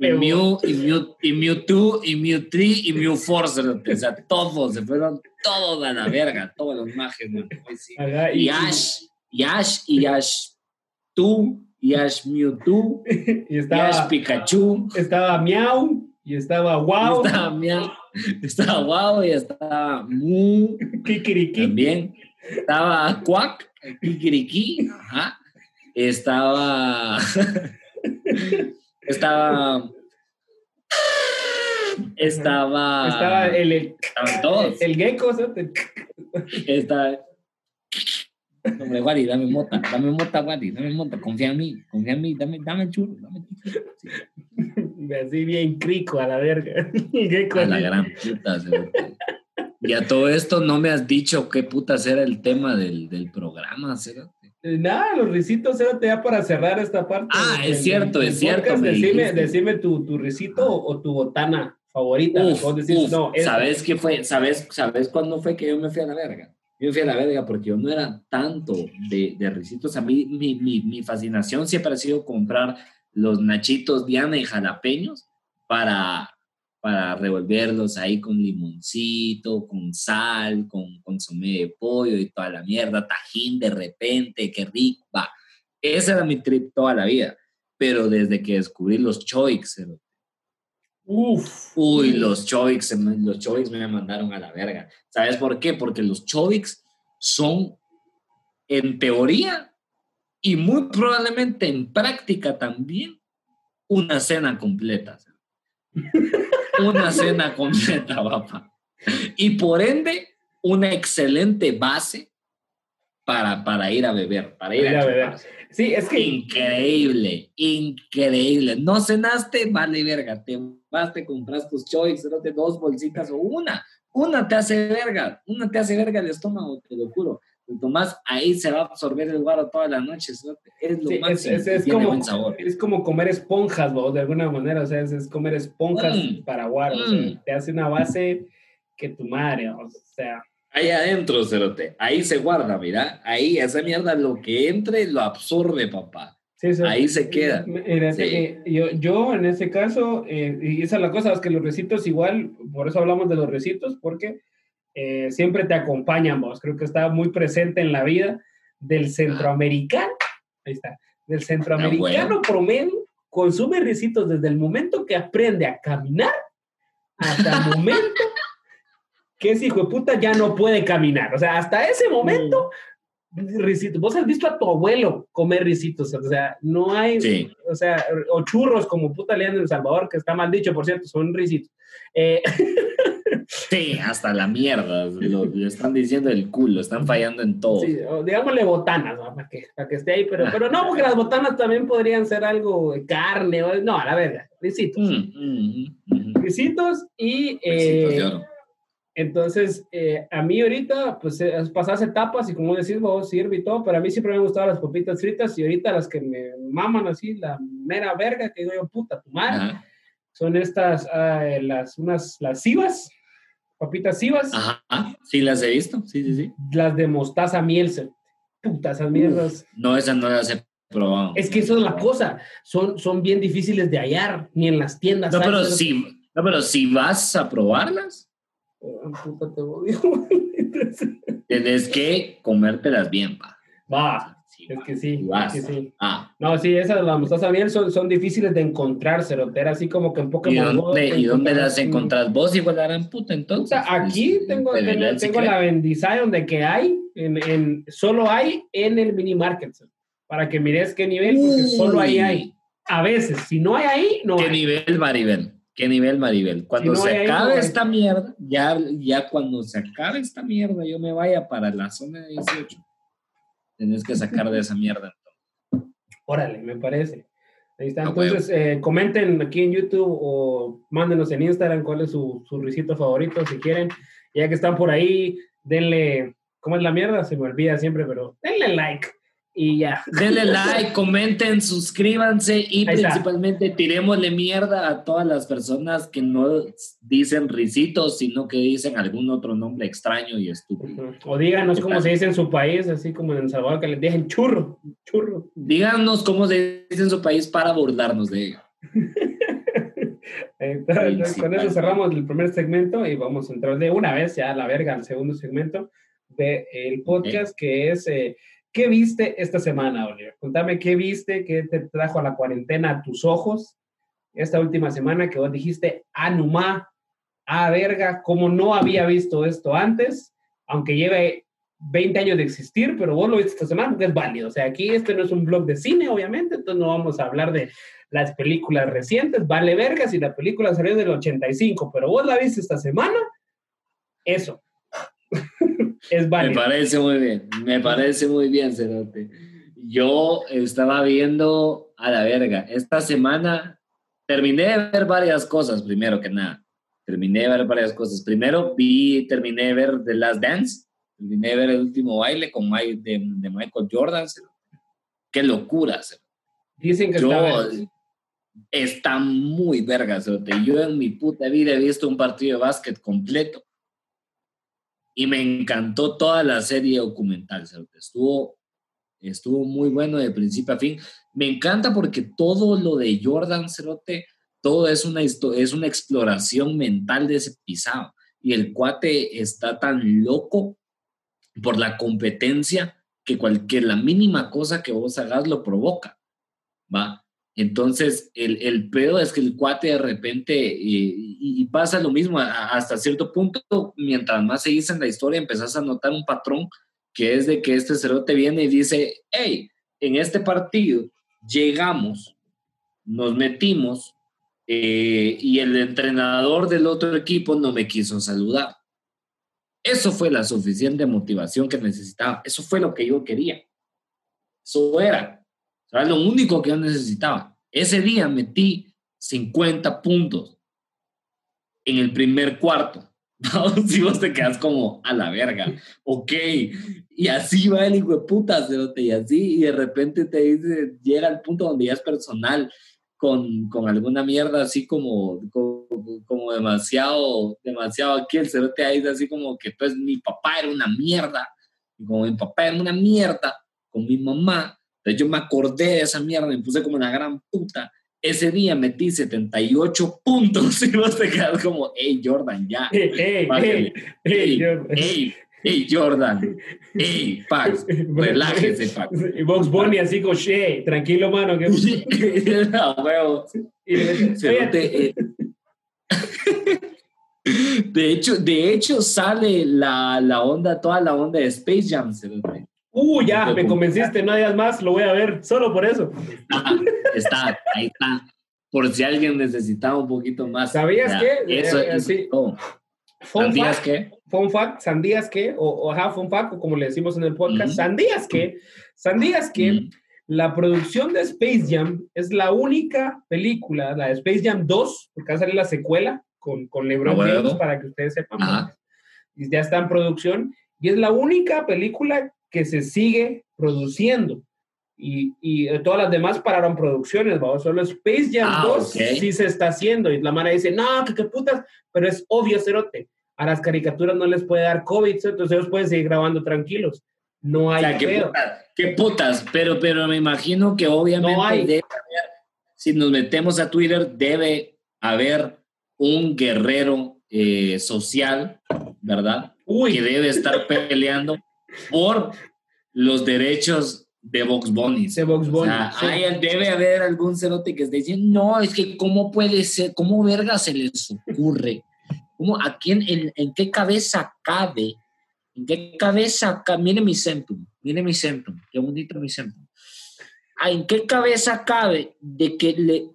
Y Mew, y, Mew, y Mewtwo, y Mewtree, y Mewforce. O sea, todos, se fueron todos a la verga, todos los mages. Ay, sí. Ajá, Y Ash, y Ash, y Ash, tú, y Ash Mewtwo, *laughs* y y Ash estaba, Pikachu. estaba Miau, y estaba Wow, y Estaba Meow, estaba Wow, y estaba Mu. *laughs* Kikiriki. También estaba Quack, Kikiriki, ajá. Estaba. *laughs* estaba. Estaba. Estaba el, el, Estaban todos. el gecko, o sea, Estaba. Hombre, Wadi, dame mota, dame mota, Wadi, dame mota, confía en mí, confía en mí, dame, dame churro, dame churro. Sí, así bien crico a la verga. *laughs* A la gran puta. Y a todo esto no me has dicho qué putas era el tema del, del programa. Nada, los risitos, espérate ya para cerrar esta parte. Ah, es cierto, es cierto, Decime, decime tu, tu risito o, o tu botana favorita. Uf, no. ¿Sabes qué fue? ¿Sabes, ¿Sabes cuándo fue que yo me fui a la verga? Yo fui a la verga porque yo no era tanto de, de risitos. A mí, mi, mi, mi fascinación siempre ha sido comprar los nachitos Diana y jalapeños para, para revolverlos ahí con limoncito, con sal, con consomé de pollo y toda la mierda, tajín de repente, qué rico. Ese era mi trip toda la vida. Pero desde que descubrí los choiks, Uf. Uy, los Chovics, los Chovics me mandaron a la verga. ¿Sabes por qué? Porque los Chovics son, en teoría, y muy probablemente en práctica también una cena completa. *laughs* una cena completa, papá. Y por ende, una excelente base para, para ir a beber, para ir, a, beber. Sí, es que... Increíble, increíble. No cenaste, vale verga, te vas, te compras tus choices, dos bolsitas o una, una te hace verga, una te hace verga el estómago, te lo juro. Tomás, ahí se va a absorber el guaro toda la noche. Es lo máximo. Es, como, es como comer esponjas, ¿no? de alguna manera. O sea, es, comer esponjas mm. para guaro. Mm. te hace una base que tu madre, o sea. Ahí adentro, Cerote. Ahí se guarda, mira. Ahí, esa mierda, lo que entre, lo absorbe, papá. Ahí se queda. yo, yo, en ese caso, eh, y esa es la cosa, es que los recitos igual, por eso hablamos de los recitos, porque eh, siempre te acompañan vos. Creo que está muy presente en la vida del centroamericano. Ahí está. Del centroamericano ah, promedio consume recitos desde el momento que aprende a caminar hasta el momento *laughs* que ese hijo de puta ya no puede caminar. O sea, hasta ese momento, risitos. Vos has visto a tu abuelo comer risitos. O sea, no hay, o sea, o churros como puta le en El Salvador, que está mal dicho, por cierto, son risitos. Eh, *laughs* Sí, hasta la mierda. Lo, están diciendo el culo, están fallando en todo. Sí, digámosle botanas, para, que, para que esté ahí, pero, pero no, porque las botanas también podrían ser algo de carne, o, no, a la verga, risitos. Mm, mm, risitos y... Eh, entonces, eh, a mí ahorita, pues, eh, pasas etapas y como decís vos, sirve y todo, pero a mí siempre me han gustado las papitas fritas y ahorita las que me maman así, la mera verga, que digo yo, puta, tu madre, son estas, ah, las, unas, las cibas, papitas cibas. Ajá, sí las he visto, sí, sí, sí. Las de mostaza miel, puta, esas mierdas. no, esas no las he probado. Es que eso es la cosa, son, son bien difíciles de hallar, ni en las tiendas. No, pero si, no, pero si vas a probarlas. Oh, puta, te odio. *laughs* Tienes que comértelas bien, pa. Va, es que sí, es que sí. Ah. No, sí, esas las mostaza miel son, son difíciles de encontrar, Era así como que en Pokémon. ¿Y dónde, ¿y dónde las encontrás vos? Igual la gran puta, entonces. aquí tengo, tengo, tengo la bendición de que hay, en, en, solo hay en el mini market, para que mires qué nivel, porque solo ahí hay. A veces, si no hay ahí, no ¿Qué nivel, Maribel? ¿Qué nivel, Maribel? Cuando se acabe esta mierda, ya, ya cuando se acabe esta mierda, yo me vaya para la zona de 18 Tienes que sacar de esa mierda. Órale, me parece. Ahí está. Entonces, eh, comenten aquí en YouTube o mándenos en Instagram cuál es su, su risito favorito, si quieren. Ya que están por ahí, denle, ¿cómo es la mierda? Se me olvida siempre, pero denle like y ya. Denle *laughs* like, comenten, suscríbanse y principalmente tirémosle mierda a todas las personas que no dicen risitos, sino que dicen algún otro nombre extraño y estúpido. O díganos cómo se dice en su país, así como en El Salvador, que les dejen churro, churro. Díganos cómo se dice en su país para burlarnos de ello. *laughs* con eso cerramos el primer segmento y vamos a entrar de una vez ya a la verga al segundo segmento del podcast, que es... Eh, ¿Qué viste esta semana, Oliver? Contame qué viste, qué te trajo a la cuarentena a tus ojos esta última semana que vos dijiste, ah, numá, ah, verga, como no había visto esto antes, aunque lleve 20 años de existir, pero vos lo viste esta semana es válido. O sea, aquí este no es un blog de cine, obviamente, entonces no vamos a hablar de las películas recientes, vale verga si la película salió del 85, pero vos la viste esta semana, eso. Es válido. Me parece muy bien, me parece muy bien, Cerote. Yo estaba viendo a la verga. Esta semana terminé de ver varias cosas, primero que nada. Terminé de ver varias cosas. Primero vi, terminé de ver The Last Dance. Terminé de ver el último baile con Mike, de, Michael Jordan. Qué locura. Dicen que está, está muy verga. Yo en mi puta vida he visto un partido de básquet completo y me encantó toda la serie documental, Estuvo, estuvo muy bueno de principio a fin. Me encanta porque todo lo de Jordan, Cerote, todo es una, es una exploración mental de ese pisado. Y el cuate está tan loco por la competencia que cualquier, la mínima cosa que vos hagas lo provoca, ¿va? Entonces, el, el pedo es que el cuate de repente, y, pasa lo mismo hasta cierto punto, mientras más seguís en la historia, empezás a notar un patrón que es de que este cerote viene y dice, hey, en este partido llegamos, nos metimos eh, y el entrenador del otro equipo no me quiso saludar. Eso fue la suficiente motivación que necesitaba. Eso fue lo que yo quería. Eso era. Era lo único que yo necesitaba. Ese día metí 50 puntos en el primer cuarto. *laughs* si vos te quedas como a la verga, ok, y así va el hijo de puta, y así, y de repente te dice, llega al punto donde ya es personal, con, con alguna mierda así como, como, demasiado, demasiado aquí, el cerote ahí dice así como que pues mi papá era una mierda, y como mi papá era una mierda con mi mamá, entonces yo me acordé de esa mierda, me puse como una gran puta, ese día metí 78 puntos *laughs* y vos te quedas como, hey Jordan, ya. *laughs* Hey, hey, hey, hey, hey, Jordan. Hey, Pax, *laughs* relájese, Pax. Y Box Bunny así como, che, tranquilo, mano. Que... no, huevo. Eh, de hecho, de hecho sale la, la onda, toda la onda de Space Jam. Uh, ya, me convenciste, no hayas más, lo voy a ver, solo por eso. Está, ahí está. Por si alguien necesitaba un poquito más. ¿Sabías qué? Eso, eh, sí. ¿Sandías qué? Fun fact, ¿sandías qué? O, o ajá, fun fact, o como le decimos en el podcast, ¿sandías qué? ¿Sandías qué? La producción de Space Jam es la única película, la de Space Jam 2, porque va a salir la secuela con, con LeBron James, para que ustedes sepan. Y ya está en producción. Y es la única película que se sigue produciendo. Y, y todas las demás pararon producciones, ¿va? Solo Space Jam 2 ah, sí se está haciendo. Y la mara dice, no, que qué putas, pero es obvio, cerote. A las caricaturas no les puede dar COVID, entonces ellos pueden seguir grabando tranquilos. No hay o qué putas, qué putas, pero, pero me imagino que obviamente si nos metemos a Twitter, debe haber un guerrero eh, social, ¿verdad? Uy. Que debe estar peleando por los derechos de Vox Bunny. De Vox Bunny. debe haber algún cerote que esté diciendo, no, es que cómo puede ser, cómo verga se les ocurre, cómo, a quién, en, qué cabeza cabe, en qué cabeza cabe, mire mi centum, mire mi centum, qué bonito mi centum. Ah, ¿En qué cabeza cabe de que le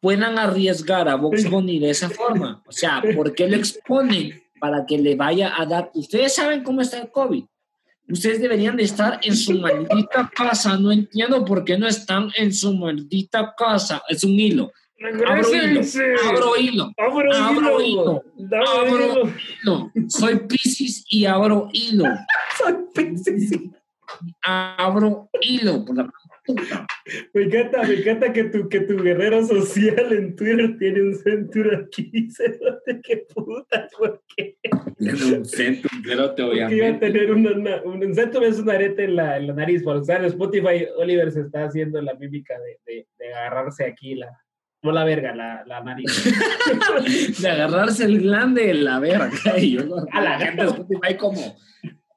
puedan arriesgar a Vox Bunny de esa forma? O sea, ¿por qué lo exponen para que le vaya a dar? Ustedes saben cómo está el COVID Ustedes deberían de estar en su maldita casa. No entiendo por qué no están en su maldita casa. Es un hilo. Abro hilo. Abro hilo. Abro, hilo. Abro hilo. Soy Pisces y abro hilo. *laughs* Soy Pisces. Abro hilo. Por la me encanta, me encanta que tu, que tu guerrero social en Twitter tiene un centro aquí. *laughs* ¿Qué puta? ¿Por qué? Tiene un centro, pero te voy a iba a tener un, un centro es un arete en la, en la nariz. Por usar Spotify, Oliver se está haciendo la mímica de, de, agarrarse aquí la, no la verga, la, la nariz. *laughs* de agarrarse el glande en la verga. Y yo, a la gente de Spotify como,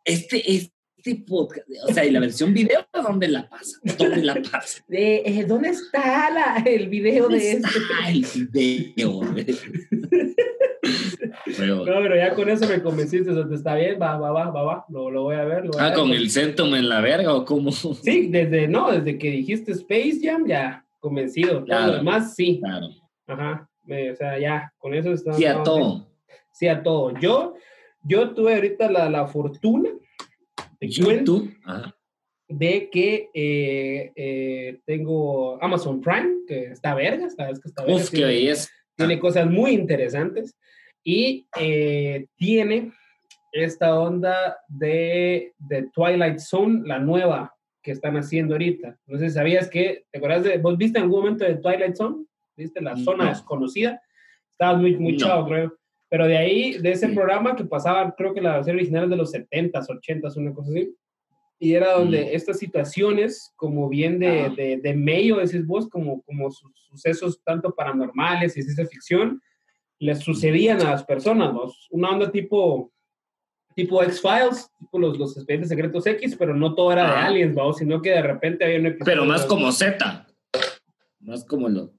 este, es este podcast, o sea, y la versión video, ¿dónde la pasa? ¿Dónde la pasa? *laughs* Eh, ¿Dónde está la, el video de este? el video. *laughs* no, pero ya con eso me convenciste, está bien, va, va, va, va, va, lo, lo voy a ver. ah, con el centum en la verga o cómo? Sí, desde, no, desde que dijiste Space Jam, ya, convencido. Claro, sí. Claro. Ajá, o sea, ya, con eso está. Sí, a todo. Sí, a todo. Yo, yo tuve ahorita la, la fortuna YouTube de que eh, eh, tengo Amazon Prime, que está verga, está, que está verga. tiene, tiene cosas muy interesantes y eh, tiene esta onda de, de, Twilight Zone, la nueva que están haciendo ahorita. No sé si sabías que, ¿te acuerdas de, vos viste en algún momento de Twilight Zone? ¿Viste la zona desconocida? Estabas muy, muy chavo, creo. Pero de ahí, de ese programa que pasaba, creo que la serie original es de los 70s, 80s, una cosa así. Y era donde mm. estas situaciones, como bien de, de, de medio, decís vos, como, como sucesos tanto paranormales y ciencia ficción, les sucedían a las personas, ¿no? Una onda tipo, tipo X-Files, tipo los, los expedientes secretos X, pero no todo era de aliens, ¿no? Sino que de repente había un episodio. Pero más como Z. Más como los.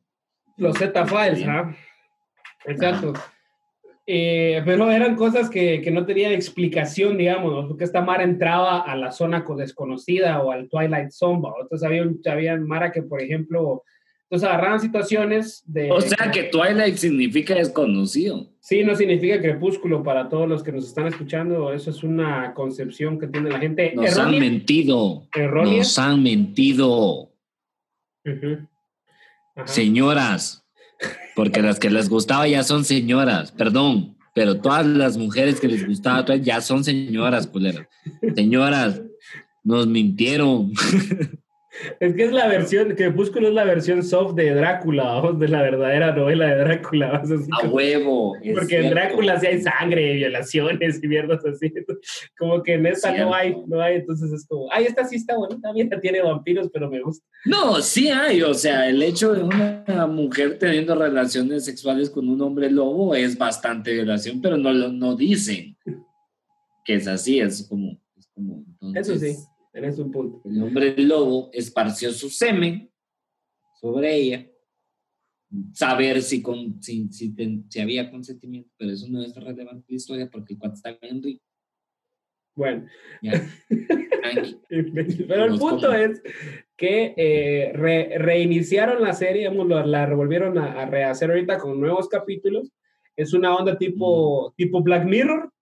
Los Z-Files, ¿ah? Exacto. Eh, pero eran cosas que, que, no tenían explicación, digamos, porque esta Mara entraba a la zona desconocida o al Twilight Zone, entonces había, había Mara que, por ejemplo, entonces agarraban situaciones de... O sea que Twilight significa desconocido. Sí, no significa crepúsculo para todos los que nos están escuchando, eso es una concepción que tiene la gente. Nos han mentido. Errónea. Nos han mentido. Señoras, porque las que les gustaba ya son señoras, perdón, pero todas las mujeres que les gustaba ya son señoras, culeras. Señoras, nos mintieron. *laughs* Es que es la versión, Crepúsculo es la versión soft de Drácula, de la verdadera novela de Drácula. a huevo. Porque en Drácula sí hay sangre, violaciones y mierdas así. *laughs* Como que en esta no hay, no hay, entonces es como, ay, esta sí está bonita, esta *laughs* tiene vampiros, pero me gusta. No, sí hay, o sea, el hecho de una mujer teniendo relaciones sexuales con un hombre lobo es bastante violación, pero no, no dicen que es así, es como... Es como Eso sí Tienes un punto. El hombre lobo esparció su semen sobre ella. Saber si, con, si, si, si había consentimiento, pero eso no es relevante la historia porque el cuate está bien rico. Bueno. *laughs* pero el punto es que eh, reiniciaron la serie, la revolvieron a, rehacer ahorita con nuevos capítulos. Es una onda tipo, tipo Black Mirror,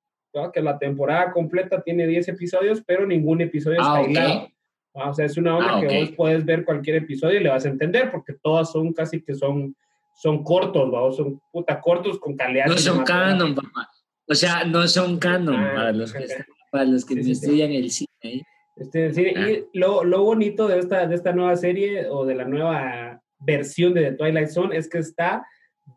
que la temporada completa tiene 10 episodios, pero ningún episodio está aislado. Ah, o sea, es una onda ah, que vos puedes ver cualquier episodio y le vas a entender, porque todas son casi que son, son cortos, ¿va? son puta cortos con calidad. No son canon, papá. O sea, no son canon ah, para los que, para los que estudian el cine. ¿eh? Este, Y lo, lo, bonito de esta, de esta nueva serie o de la nueva versión de The Twilight Zone es que está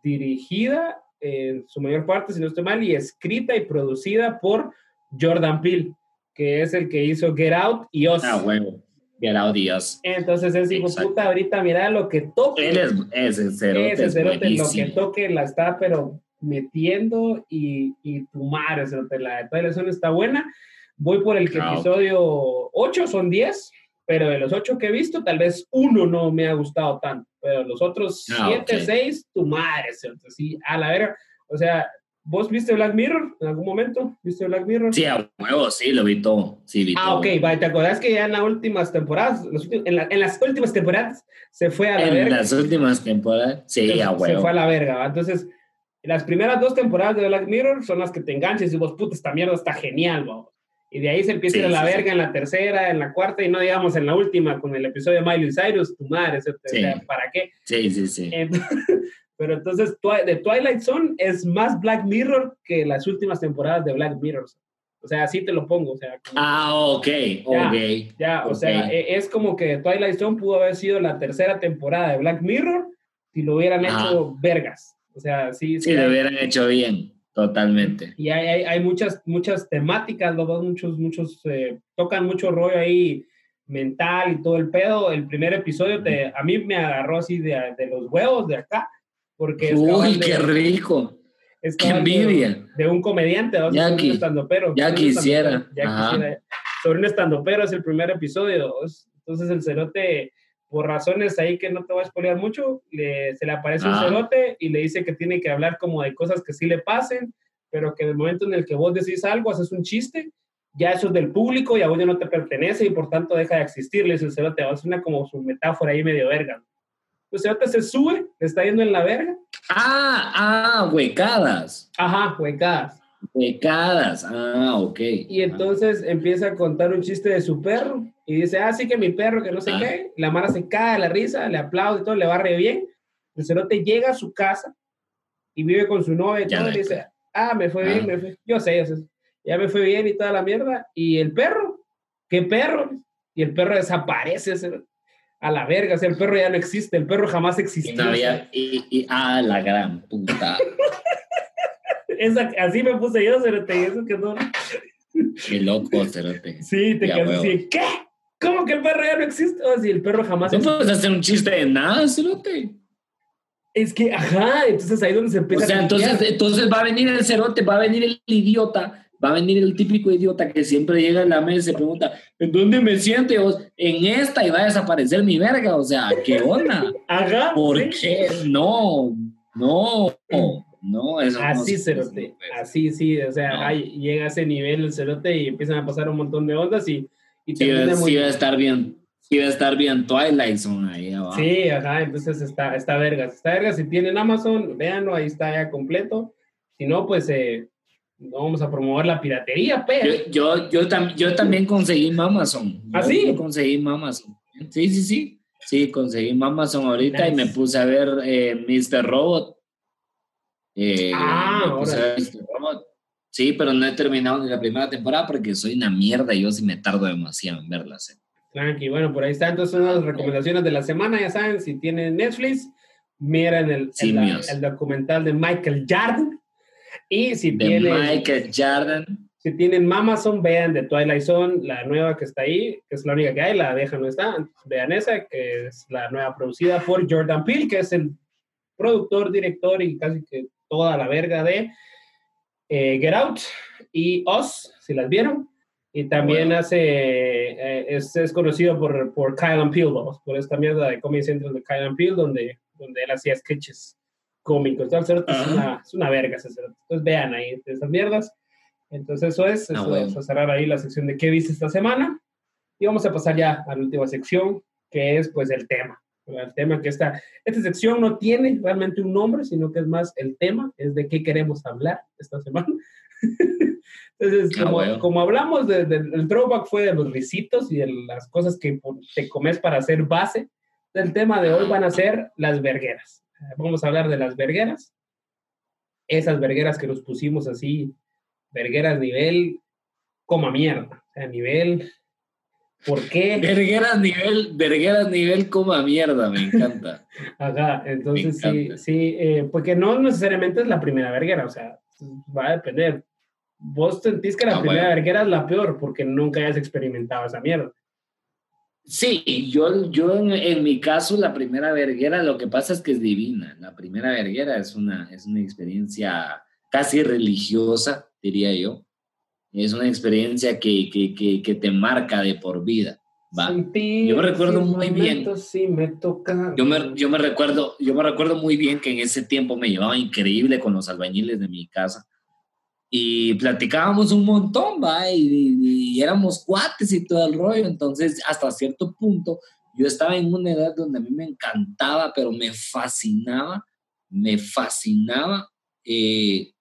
dirigida en su mayor parte, si no estoy mal, y escrita y producida por Jordan Peele, que es el que hizo Get Out y Us. Ah, huevo. Get Out y Us. Entonces es hijo puta, ahorita mira lo que toque. Él es ese cerote. Ese cerote, lo que toque la está, pero metiendo y, y tu madre, cerote, la de la está buena. Voy por el que episodio 8, son 10, pero de los 8 que he visto, tal vez uno no me ha gustado tanto pero los otros 7, ah, 6, tu madre, ¿cierto? Sí, a la vera. O sea, ¿vos viste Black Mirror en algún momento? ¿Viste Black Mirror? Sí, a huevo, sí, lo vi todo. Sí, vi ah, ok, ¿te acordás que ya en las últimas temporadas, en, en, las últimas temporadas, se fue a la verga? En las últimas temporadas, sí, a huevo. Se fue a la verga, entonces... Las primeras dos temporadas de Black Mirror son las que te enganches y vos, puta, esta mierda está genial, vamos. Y de ahí se empieza ir a la verga en la tercera, en la cuarta y no digamos en la última con el episodio de Miley Cyrus, tu madre, ¿para qué? Sí, sí, sí. *laughs* pero entonces, de Twilight Zone es más Black Mirror que las últimas temporadas de Black Mirror. O sea, así te lo pongo. O sea, ah, ok, ya, ok. Ya, o sea, e, es como que Twilight Zone pudo haber sido la tercera temporada de Black Mirror si lo hubieran hecho vergas. O sea, sí. Sí, lo hubieran hecho bien. Totalmente. Y hay, hay, hay, muchas, muchas temáticas, los muchos, muchos, eh, tocan mucho rollo ahí mental y todo el pedo. El primer episodio te, a mí me agarró así de, de los huevos de acá, porque... Uy, qué rico. qué envidia. De, un comediante, ya, un estandopero. Ya quisiera. Ya quisiera. Sobre un estandopero es el primer episodio. Entonces el cerote por razones ahí que no te voy a spoilear mucho, se le aparece un ah. cerote y le dice que tiene que hablar como de cosas que sí le pasen, pero que en el momento en el que vos decís algo, haces un chiste, ya eso es del público y a vos ya no te pertenece y por tanto deja de existir, le dice el cerote, es una como su metáfora ahí medio verga. El cerote se sube, le está yendo en la verga. Ah, ah, huecadas. Ajá, huecadas. Huecadas, ah, ok. Y entonces empieza a contar un chiste de su perro y dice, ah, sí que mi perro, que no sé ah. qué. La Mara se cae de la risa, le aplaude y todo, le va re bien. El cerote llega a su casa y vive con su novia y todo. Y dice, ah, me fue bien, ah. me fue. Yo sé, yo sé. Ya me fue bien y toda la mierda. Y el perro, ¿qué perro? Y el perro desaparece a la verga. O sea, el perro ya no existe. El perro jamás existió. Y, y, a la gran puta. *laughs* así me puse yo, cerote. Y eso que no. Qué loco, cerote. Sí, te quedas así, ¿qué? ¿Cómo que el perro ya no existe? O si el perro jamás. No puedes hacer un chiste de nada, cerote. Es que, ajá, entonces ahí donde se empieza. O sea, entonces, entonces va a venir el cerote, va a venir el idiota, va a venir el típico idiota que siempre llega a la mesa y se pregunta, ¿en dónde me siento? en esta y va a desaparecer mi verga. O sea, ¿qué onda? Ajá. ¿Por qué? No, no, No, eso Así, no, cerote. pues. Así, sí. O sea, No. ahí llega a ese nivel el cerote y empiezan a pasar un montón de ondas y, y Sí, muy- sí va a estar bien, sí va a estar bien Twilight Zone ahí abajo. Sí, ajá, entonces está, está vergas. Está vergas. Si tienen Amazon, véanlo, ahí está ya completo. Si no, pues eh, no vamos a promover la piratería, pero. Yo, yo, yo, tam- yo también conseguí Amazon. ¿Ah, Yo- sí? Yo conseguí Amazon. Sí, sí, sí. Sí, conseguí Amazon ahorita y me puse a ver eh, Mr. Robot. Eh, Ah, me puse a ver Mr. Robot. Sí, pero no he terminado ni la primera temporada porque soy una mierda y yo sí me tardo demasiado en verlas. eh. Tranqui, bueno, por ahí está. Entonces, son las recomendaciones de la semana, ya saben, si tienen Netflix, miren el, el, documental de Michael Jordan. Y si De tienen, Michael Jordan. si tienen Amazon, vean de Twilight Zone, la nueva que está ahí, que es la única que hay, la vieja no está. Vean esa, que es la nueva producida por Jordan Peele, que es el productor, director y casi que toda la verga de eh, Get Out y Us, si las vieron. Y también Bueno. hace, eh, es, es conocido por, por Kyle and Peele, vamos, por esta mierda de Comedy Central de Kyle and Peele, donde, donde él hacía sketches cómicos. Entonces, el cerote es, una, es una verga ese. Entonces, vean ahí esas mierdas. Entonces, eso es, Ah, eso bueno. vamos a cerrar ahí la sección de qué viste esta semana. Y vamos a pasar ya a la última sección, que es pues el tema. El tema que está, esta sección no tiene realmente un nombre, sino que es más el tema, es de qué queremos hablar esta semana. *laughs* Entonces, Ah, como, bueno. como hablamos de- del el throwback fue de los risitos y de las cosas que te comes para hacer base, el tema de hoy van a ser las vergueras. Vamos a hablar de las vergueras, esas vergueras que nos pusimos así, vergueras nivel coma mierda, sea, nivel, ¿por qué? Vergueras nivel, vergueras nivel coma mierda, me encanta. Ajá, entonces sí, sí, eh, porque no necesariamente es la primera verguera, o sea, va a depender. Vos sentís que la Ah, primera bueno. verguera es la peor porque nunca hayas experimentado esa mierda. Sí, yo, yo en, en mi caso, la primera verguera, lo que pasa es que es divina. La primera verguera es una, es una experiencia casi religiosa, diría yo. Es una experiencia que, que, que, que te marca de por vida. ¿va? Yo me recuerdo muy bien. momentos, Sí, me toca. Yo me, yo, me recuerdo, yo me recuerdo muy bien que en ese tiempo me llevaba increíble con los albañiles de mi casa. Y platicábamos un montón, ¿va? Y, y- y éramos cuates y todo el rollo. Entonces, hasta cierto punto, yo estaba en una edad donde a mí me encantaba, pero me fascinaba, me fascinaba eh,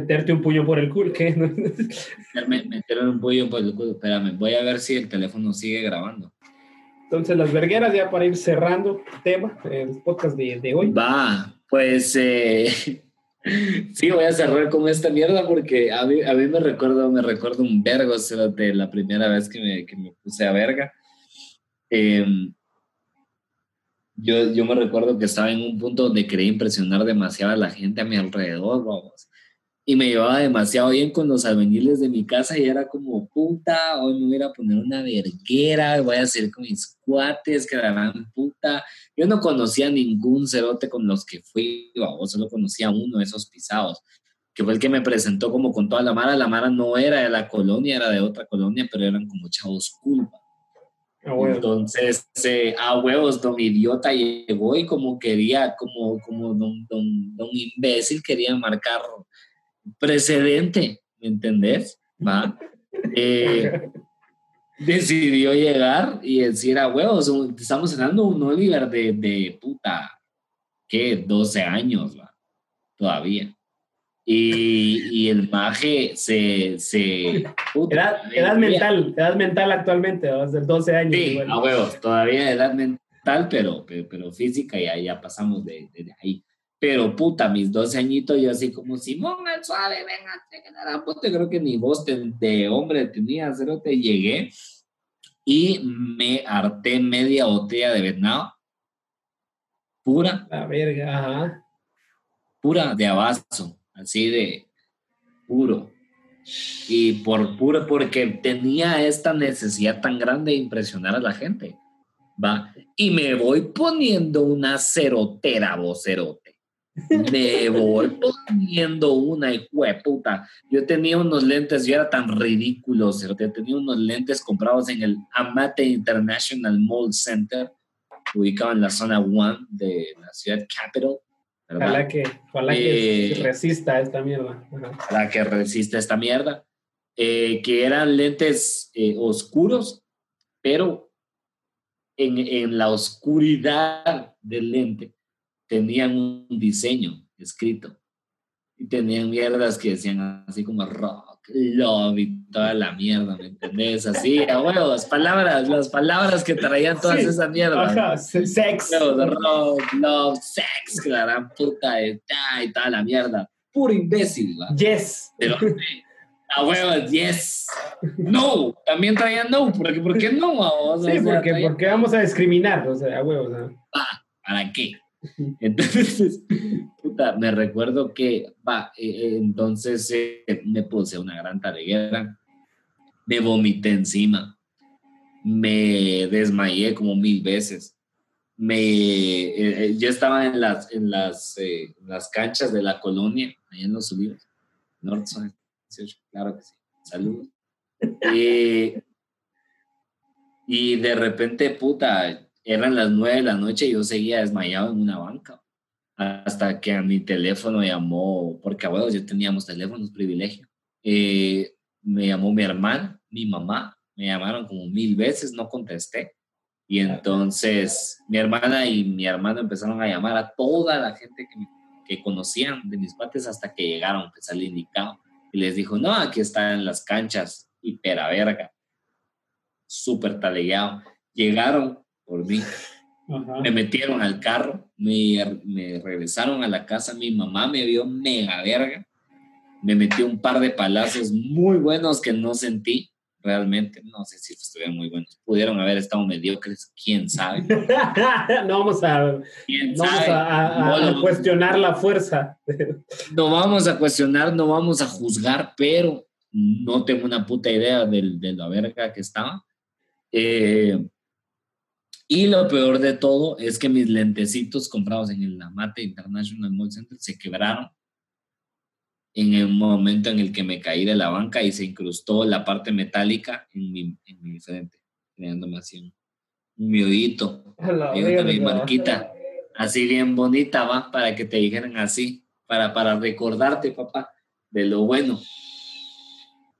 Meterte un puño por el culo, ¿qué? *laughs* meterme, un pollo por el culo. Espérame, voy a ver si el teléfono sigue grabando. Entonces, las vergueras, ya para ir cerrando el tema, el podcast de, de hoy. Va, pues eh, *laughs* sí, voy a cerrar con esta mierda porque a mí, a mí me recuerdo, me recuerdo un vergo o sea, de la primera vez que me, que me puse a verga. Eh, yo, yo me recuerdo que estaba en un punto donde quería impresionar demasiado a la gente a mi alrededor, vamos. Y me llevaba demasiado bien con los albañiles de mi casa y era como, puta, hoy me voy a poner una verguera, voy a salir con mis cuates, que la gran puta. Yo no conocía ningún cerote con los que fui, o solo conocía uno de esos pisados, que fue el que me presentó como con toda la mara. La mara no era de la colonia, era de otra colonia, pero eran como chavos culpa. Ah. Entonces, eh, a huevos, don idiota llegó y como quería, como, como don, don, don imbécil quería marcar precedente, ¿me entendés? ¿Va? Eh, decidió llegar y decir a huevos, estamos de un Oliver de, de puta, ¿qué? 12 años, ¿va? Todavía. Y, y el maje se... se puta, Edad, edad mental, edad mental actualmente, ¿no? desde 12 años. Sí, igual. a huevos, todavía edad mental, pero, pero, pero física ya, ya pasamos de- de ahí. Pero puta, mis 12 añitos, yo así como, Simón, el suave, venga, puta, creo que ni voz de, de hombre tenía, cero te llegué y me harté media botella de venado, pura, La verga, ajá. pura de abasto, así de puro. Y por puro, porque tenía esta necesidad tan grande de impresionar a la gente, ¿va? Y me voy poniendo una cerotera, vocerote. Me voy poniendo una de puta. Yo tenía unos lentes, yo era tan ridículo, cerote. Tenía unos lentes comprados en el Amate International Mall Center, ubicado en la zona 1 de la ciudad capital. Ojalá que, ojalá que Eh, resista esta mierda. Ajá. la que resiste esta mierda, eh, que eran lentes eh, oscuros, pero en, en la oscuridad del lente tenían un diseño escrito y tenían mierdas que decían así como rock, love y toda la mierda, ¿me entendés? Así, a huevos, palabras, las palabras que traían todas Sí, esas mierdas. Ajá, sex. Huevos, rock, love, sex, que la gran puta de ta y toda la mierda. Puro imbécil, ¿va? Yes. Pero, *laughs* a huevos, yes. No, también traían no, porque ¿por qué no? vamos? O Sí, sea, porque, traían- porque vamos a discriminar, o sea, a huevos. ¿no? ¿Para qué? Entonces, *laughs* puta, me recuerdo que, va, eh, eh, entonces eh, me puse una gran taleguera, me vomité encima, me desmayé como mil veces, me, eh, eh, yo estaba en las, en las, eh, las canchas de la colonia, ahí en Los Olivos, Northside, 18, claro que sí, saludos. *laughs* Y de repente, puta, eran las nueve de la noche y yo seguía desmayado en una banca. Hasta que a mi teléfono llamó, porque abuelos yo teníamos teléfonos, privilegio. Eh, me llamó mi hermana, mi mamá, me llamaron como mil veces, no contesté. Y entonces mi hermana y mi hermano empezaron a llamar a toda la gente que, que conocían de mis pates hasta que llegaron, pues al indicado. Y les dijo, no, aquí está en las canchas, hipera verga. Súper talegueado. Llegaron por mí, Ajá. me metieron al carro, me, me regresaron a la casa, mi mamá me vio mega verga, me metió un par de palazos muy buenos que no sentí realmente, no sé si estuvieron muy buenos, pudieron haber estado mediocres, quién sabe, *laughs* no vamos a, quién vamos sabe, a, a- No a cuestionar la fuerza. no vamos a cuestionar, no vamos a juzgar, pero no tengo una puta idea del- de, la verga que estaba. Eh, y lo peor de todo es que mis lentecitos comprados en el Amate International Mall Center se quebraron en el momento en el que me caí de la banca y se incrustó la parte metálica en mi, en mi frente, creándome así un, un miodito. Mi marquita, así bien bonita, va, para que te dijeran así, para, para recordarte, papá, de lo bueno.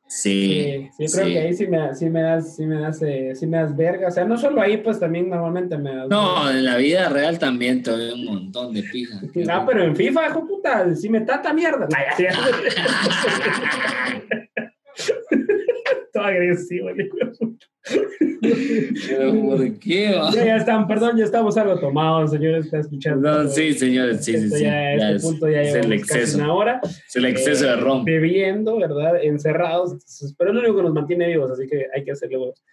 Sí, Sí, sí, creo sí. que ahí sí me, sí me das, sí me das, eh, sí me das verga. O sea, no solo ahí, pues también normalmente me das. No, en la vida real también te doy un montón de pija. *laughs* Ah, pero en FIFA, hijo puta, sí me tata mierda. *laughs* Nah, ya, ya. *laughs* Todo agresivo, de ¿por qué? va? Ya, ya están, perdón, ya estamos algo tomados, señores, está escuchando. No, sí, señores, sí, sí, sí. ya, este es, punto ya es el exceso, una hora. es el exceso de eh, ron. Bebiendo, ¿verdad? Encerrados. Pero es lo único que nos mantiene vivos, así que hay que hacerle huevos.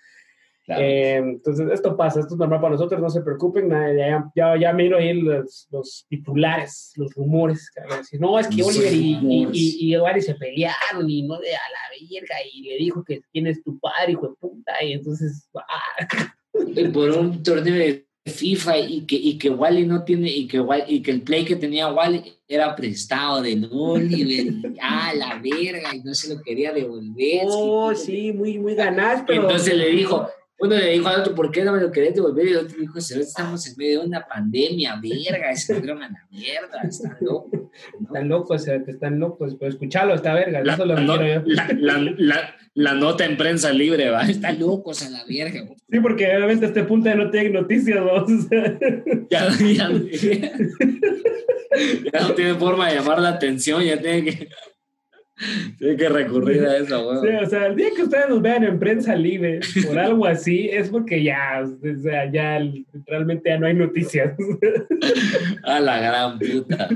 Claro. Eh, entonces, esto pasa, esto es normal para nosotros, no se preocupen, ya, ya, ya miro ahí los, los titulares, los rumores. que decir, no, es que Los Oliver y, y, y, y Evary se pelearon y no de a la verga y le dijo que quién es tu padre, hijo de puta, y entonces, ah, Y por un torneo de FIFA y que, y que Wally no tiene, y que, Wally- y que el play que tenía Wally era prestado del Oliver, y, ah, la verga, y no se lo quería devolver. oh, sí, muy, muy ganás, pero... Entonces le dijo, uno le dijo al otro, ¿por qué no me lo querés devolver? Y el otro dijo, "Si ahorita estamos en medio de una pandemia, verga, y se fueron a la mierda, está loco. ¿no? Están locos, eh, están locos, pero escuchalo, está verga, La, eso es lo que no- quiero yo. la- la- la- la nota en prensa libre, va, está locos a la verga. Sí, porque obviamente a este punto ya no tienen noticias, vamos. *laughs* o sea. Ya, ya, ya no tiene forma de llamar la atención, ya tiene que, *laughs* tiene que recurrir a eso, Sí, weón. o sea, el día que ustedes nos vean en prensa libre por *laughs* algo así, es porque ya, o sea, ya realmente ya no hay noticias. *laughs* A la gran puta.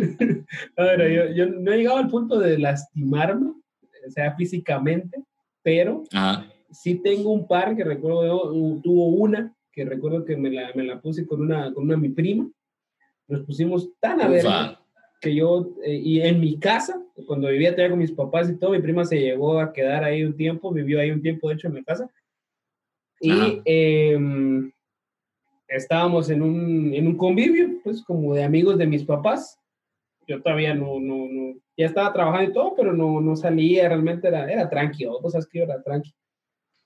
Ahora, yo, yo no he llegado al punto de lastimarme, o sea, físicamente, pero Ajá. sí tengo un par que recuerdo, tuvo una que recuerdo que me la, me la puse con una, con una mi prima. Nos pusimos tan a ver que yo, eh, y en mi casa, cuando vivía todavía con mis papás y todo, mi prima se llegó a quedar ahí un tiempo, vivió ahí un tiempo, de hecho, en mi casa. Y em, estábamos en un, en un convivio, pues como de amigos de mis papás. Yo todavía no, no, no, ya estaba trabajando y todo, pero no, no salía, realmente era, era tranqui, o sabes que yo era tranqui.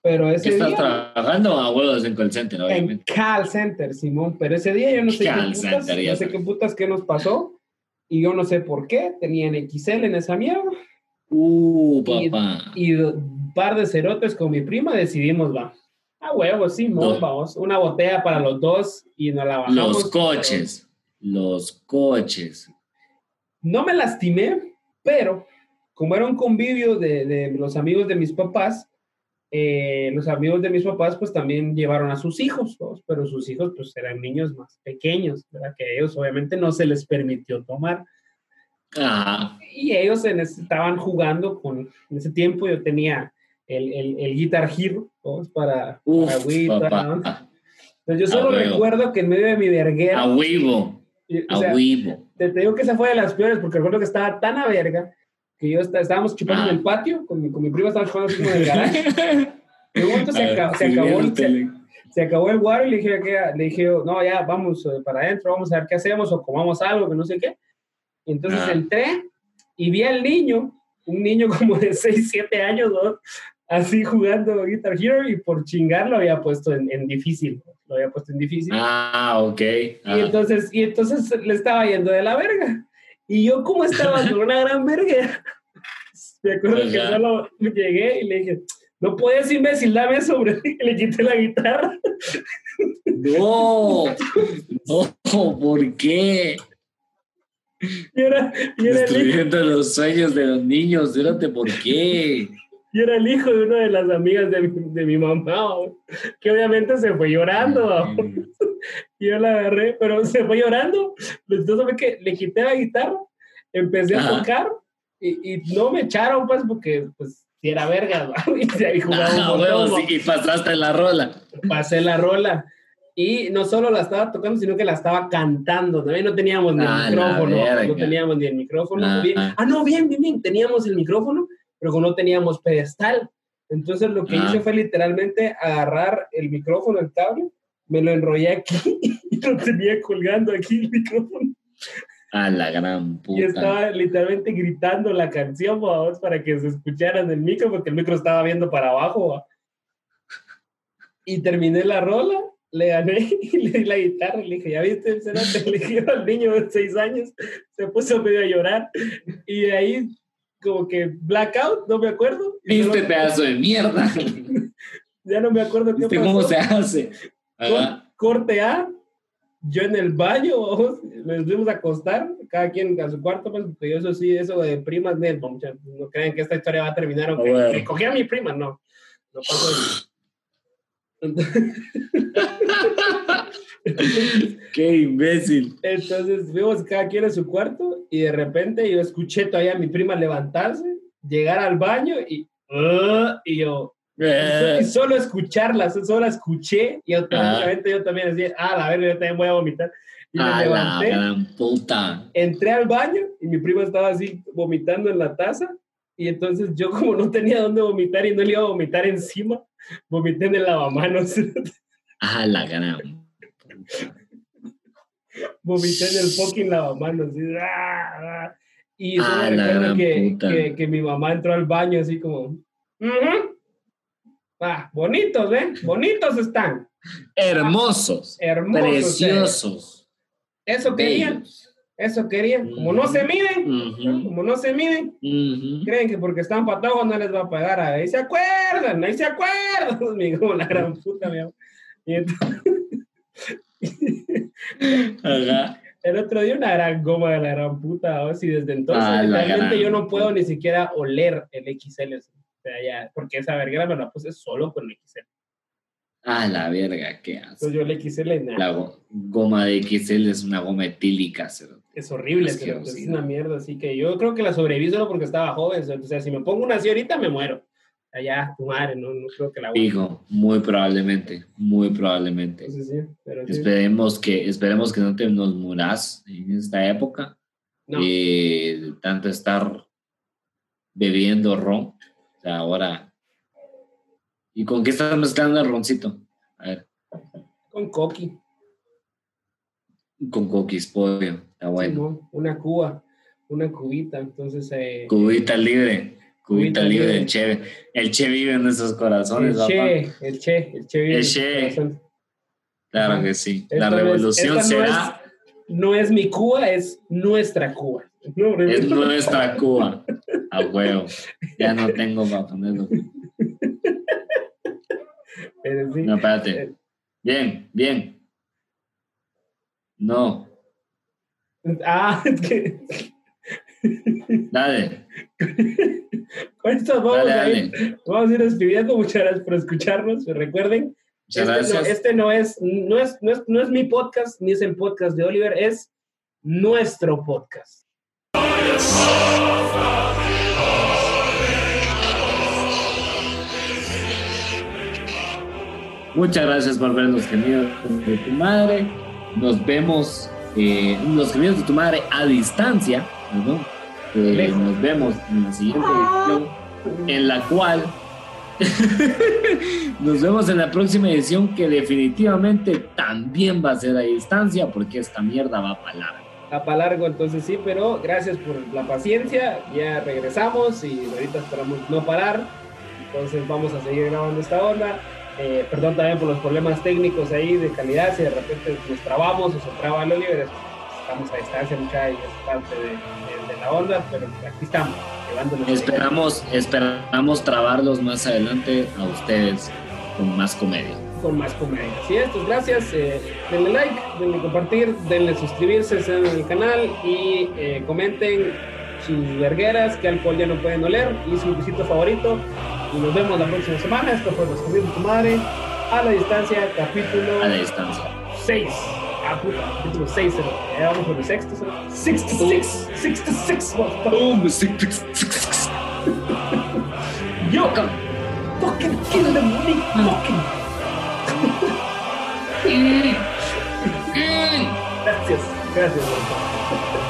Pero ¿Qué ese estás día, trabajando a huevos en call center, en obviamente? call center, Simón, pero ese día yo no sé, qué Call putas, center, ya no sé qué putas qué nos pasó Y yo no sé por qué, tenían XL en esa mierda. Uh, papá. Y, un par de cerotes con mi prima decidimos, va. Ah, huevo, sí, No. vamos. Una botella para los dos y nos la bajamos. Los coches. Los coches. No me lastimé, pero como era un convivio de, de los amigos de mis papás, eh, los amigos de mis papás pues también llevaron a sus hijos, ¿no? pero sus hijos pues eran niños más pequeños, ¿verdad? Que a ellos obviamente no se les permitió tomar. Ah, Y ellos en ese- estaban jugando con, en ese tiempo yo tenía el, el, el Guitar Hero, ¿no? Para, uf, para Wii, ¿no? Entonces yo A solo recuerdo que en medio de mi verguera, A huevo. o A sea, huevo. te, te digo que esa fue de las peores porque recuerdo que estaba tan a verga que yo está- estábamos chupando Ah. en el patio, con mi, con mi prima estábamos así como en el garaje. *laughs* De momento se, A ver, acabó, se, acabó, el- se, se acabó el guaro y le dije, le dije, no, ya vamos eh, para adentro, vamos a ver qué hacemos o comamos algo, que no sé qué. Entonces Ah. entré y vi al niño, un niño *laughs* como de 6, 7 años, ¿no? así jugando Guitar Hero y por chingar lo había puesto en, en difícil, lo había puesto en difícil. Ah, ok. Ah. Y entonces, y entonces le estaba yendo de la verga. Y yo, como estaba *laughs* con una gran verga, me acuerdo que Ajá. solo llegué y le dije, no puedes, imbécil, dame sobre *laughs* Y le quité la guitarra. No, *laughs* no, ¿por qué? Y era, y era, el, los sueños de los niños, espérate, ¿por qué? Y era el hijo de una de las amigas de mi, de mi mamá, ¿o? que obviamente se fue llorando. ¿o? Y yo la agarré, pero se fue llorando. Entonces fue que le quité la guitarra, empecé a Ajá. tocar y, y no me echaron, pues, porque, pues, si era verga, ¿no? *laughs* y Ah, un montón, huevo, ¿no? sí, y pasaste la rola. pasé la rola. Y no solo la estaba tocando, sino que la estaba cantando. También no teníamos ni Ah, el micrófono. No teníamos ni el micrófono. Ah. Bien- ah, no, bien, bien, bien. Teníamos el micrófono, pero no teníamos pedestal. Entonces lo que Ah. hice fue literalmente agarrar el micrófono, el cable, me lo enrollé aquí *laughs* y lo tenía colgando aquí el micrófono. A la gran Y puta. estaba literalmente gritando la canción, vamos, para que se escuchara en el micro, porque el micro estaba viendo para abajo. ¿va? Y terminé la rola, le gané *laughs* y le di la guitarra y le dije, ¿ya viste el? *laughs* Le dije al niño de seis años, se puso medio a llorar. Y de ahí, como que blackout, no me acuerdo. Este pedazo de mierda. *laughs* Ya no me acuerdo qué ¿Viste pasó. cómo se hace? Ajá. corte A, yo en el baño, vamos, *laughs* nos fuimos a acostar, cada quien a su cuarto, pues, yo eso sí, eso de primas, no, no crean que esta historia va a terminar, aunque Ah, bueno. me cogí a mi prima, no, no pasó. Qué imbécil. Entonces fuimos cada quien a su cuarto y de repente yo escuché todavía a mi prima levantarse, llegar al baño y, "Ah", y yo, Eh, y solo escucharla, solo la escuché y automáticamente yo también decía, ah, la verga, yo también voy a vomitar. Y me a la levanté. gran puta. entré al baño y mi prima estaba así vomitando en la taza y entonces yo como no tenía dónde vomitar y no le iba a vomitar encima, vomité en el lavamanos, A la gran vomité en el fucking lavamanos. así, ¡ah! ¡ah! Y Ah, la recuerdo que, que, que mi mamá entró al baño así como, "Ujú. ah, bonitos, ¿eh? Bonitos están, Hermosos. hermosos. ¿eh? Preciosos. Eso querían, Bellos. Eso querían. Como no se miden, como no se miden, creen que porque están patojos no les va a pagar. Ahí se acuerdan, ahí se acuerdan. *laughs* Dijo la gran puta, mi amor. Y entonces, *laughs* el otro día una gran goma de la gran puta. Y desde entonces Ah, realmente yo no puedo ni siquiera oler el XL. O sea, ya, porque esa verguera me la puse solo con el XL. A la verga, qué asco. Entonces yo el XL nada. La go- goma de XL es una goma etílica, cero. Es horrible, Asquerosidad. pero es una mierda. Así que yo creo que la sobreviví solo porque estaba joven. O sea, si me pongo una así ahorita me muero. Allá, tu madre, no, no creo que la. Hijo, muy probablemente, muy probablemente. Entonces, sí, pero sí. Esperemos que, esperemos que no te nos muras en esta época. No. eh, tanto estar bebiendo ron. O sea, ahora. ¿Y con qué estás mezclando el roncito? A ver, Con coqui. con coquis pollo. Está bueno. Simón, una cuba, una cubita. Entonces, eh, Cubita libre. Cubita Cubita libre. libre. El che, el che vive en nuestros corazones, el papá. che, el che, el che. vive El en. Claro Ajá. que sí. Esta La no es- revolución no será no es mi Cuba, es nuestra Cuba. Es nuestra Cuba. A huevo. Ya no tengo para ponerlo. *laughs* Pero sí. No, espérate. Bien, bien. No. Ah, *laughs* es que Dale. *laughs* con esto vamos, Dale, a ir, dale. vamos a ir despidiendo. Muchas gracias por escucharnos. Recuerden, Muchas este, no, gracias. este no es, no es, no es, no es mi podcast, ni es el podcast de Oliver, es nuestro podcast. Muchas gracias por ver los gemidos de tu madre. Nos vemos, eh, los gemidos de tu madre a distancia, ¿no? Eh, nos vemos en la siguiente edición, en la cual *laughs* nos vemos en la próxima edición que definitivamente también va a ser a distancia porque esta mierda va para largo. Va para largo, entonces sí, pero gracias por la paciencia. Ya regresamos y ahorita esperamos no parar. Entonces vamos a seguir grabando esta onda. Eh, perdón también por los problemas técnicos ahí de calidad. Si de repente nos trabamos o se traba el Oliver, es- estamos a distancia, mucha y es parte de, de- de la onda, pero aquí estamos. Esperamos, esperamos trabarlos más adelante a ustedes con más comedia. con más comedia. Así es, pues gracias. eh, denle like, denle compartir, denle suscribirse en el canal y eh, comenten sus vergueras, qué alcohol ya no pueden oler y su visito favorito. Y nos vemos la próxima semana. Esto fue Los Comidos de tu Madre a la distancia, capítulo A la distancia. 6. Ah, puta, capítulo 6. Ya vamos por el sexto. ¿sabes? 66, 66. motherfucker. Yo, fucking kill them, Nick, fucking. *laughs* Gracias, gracias. doctor.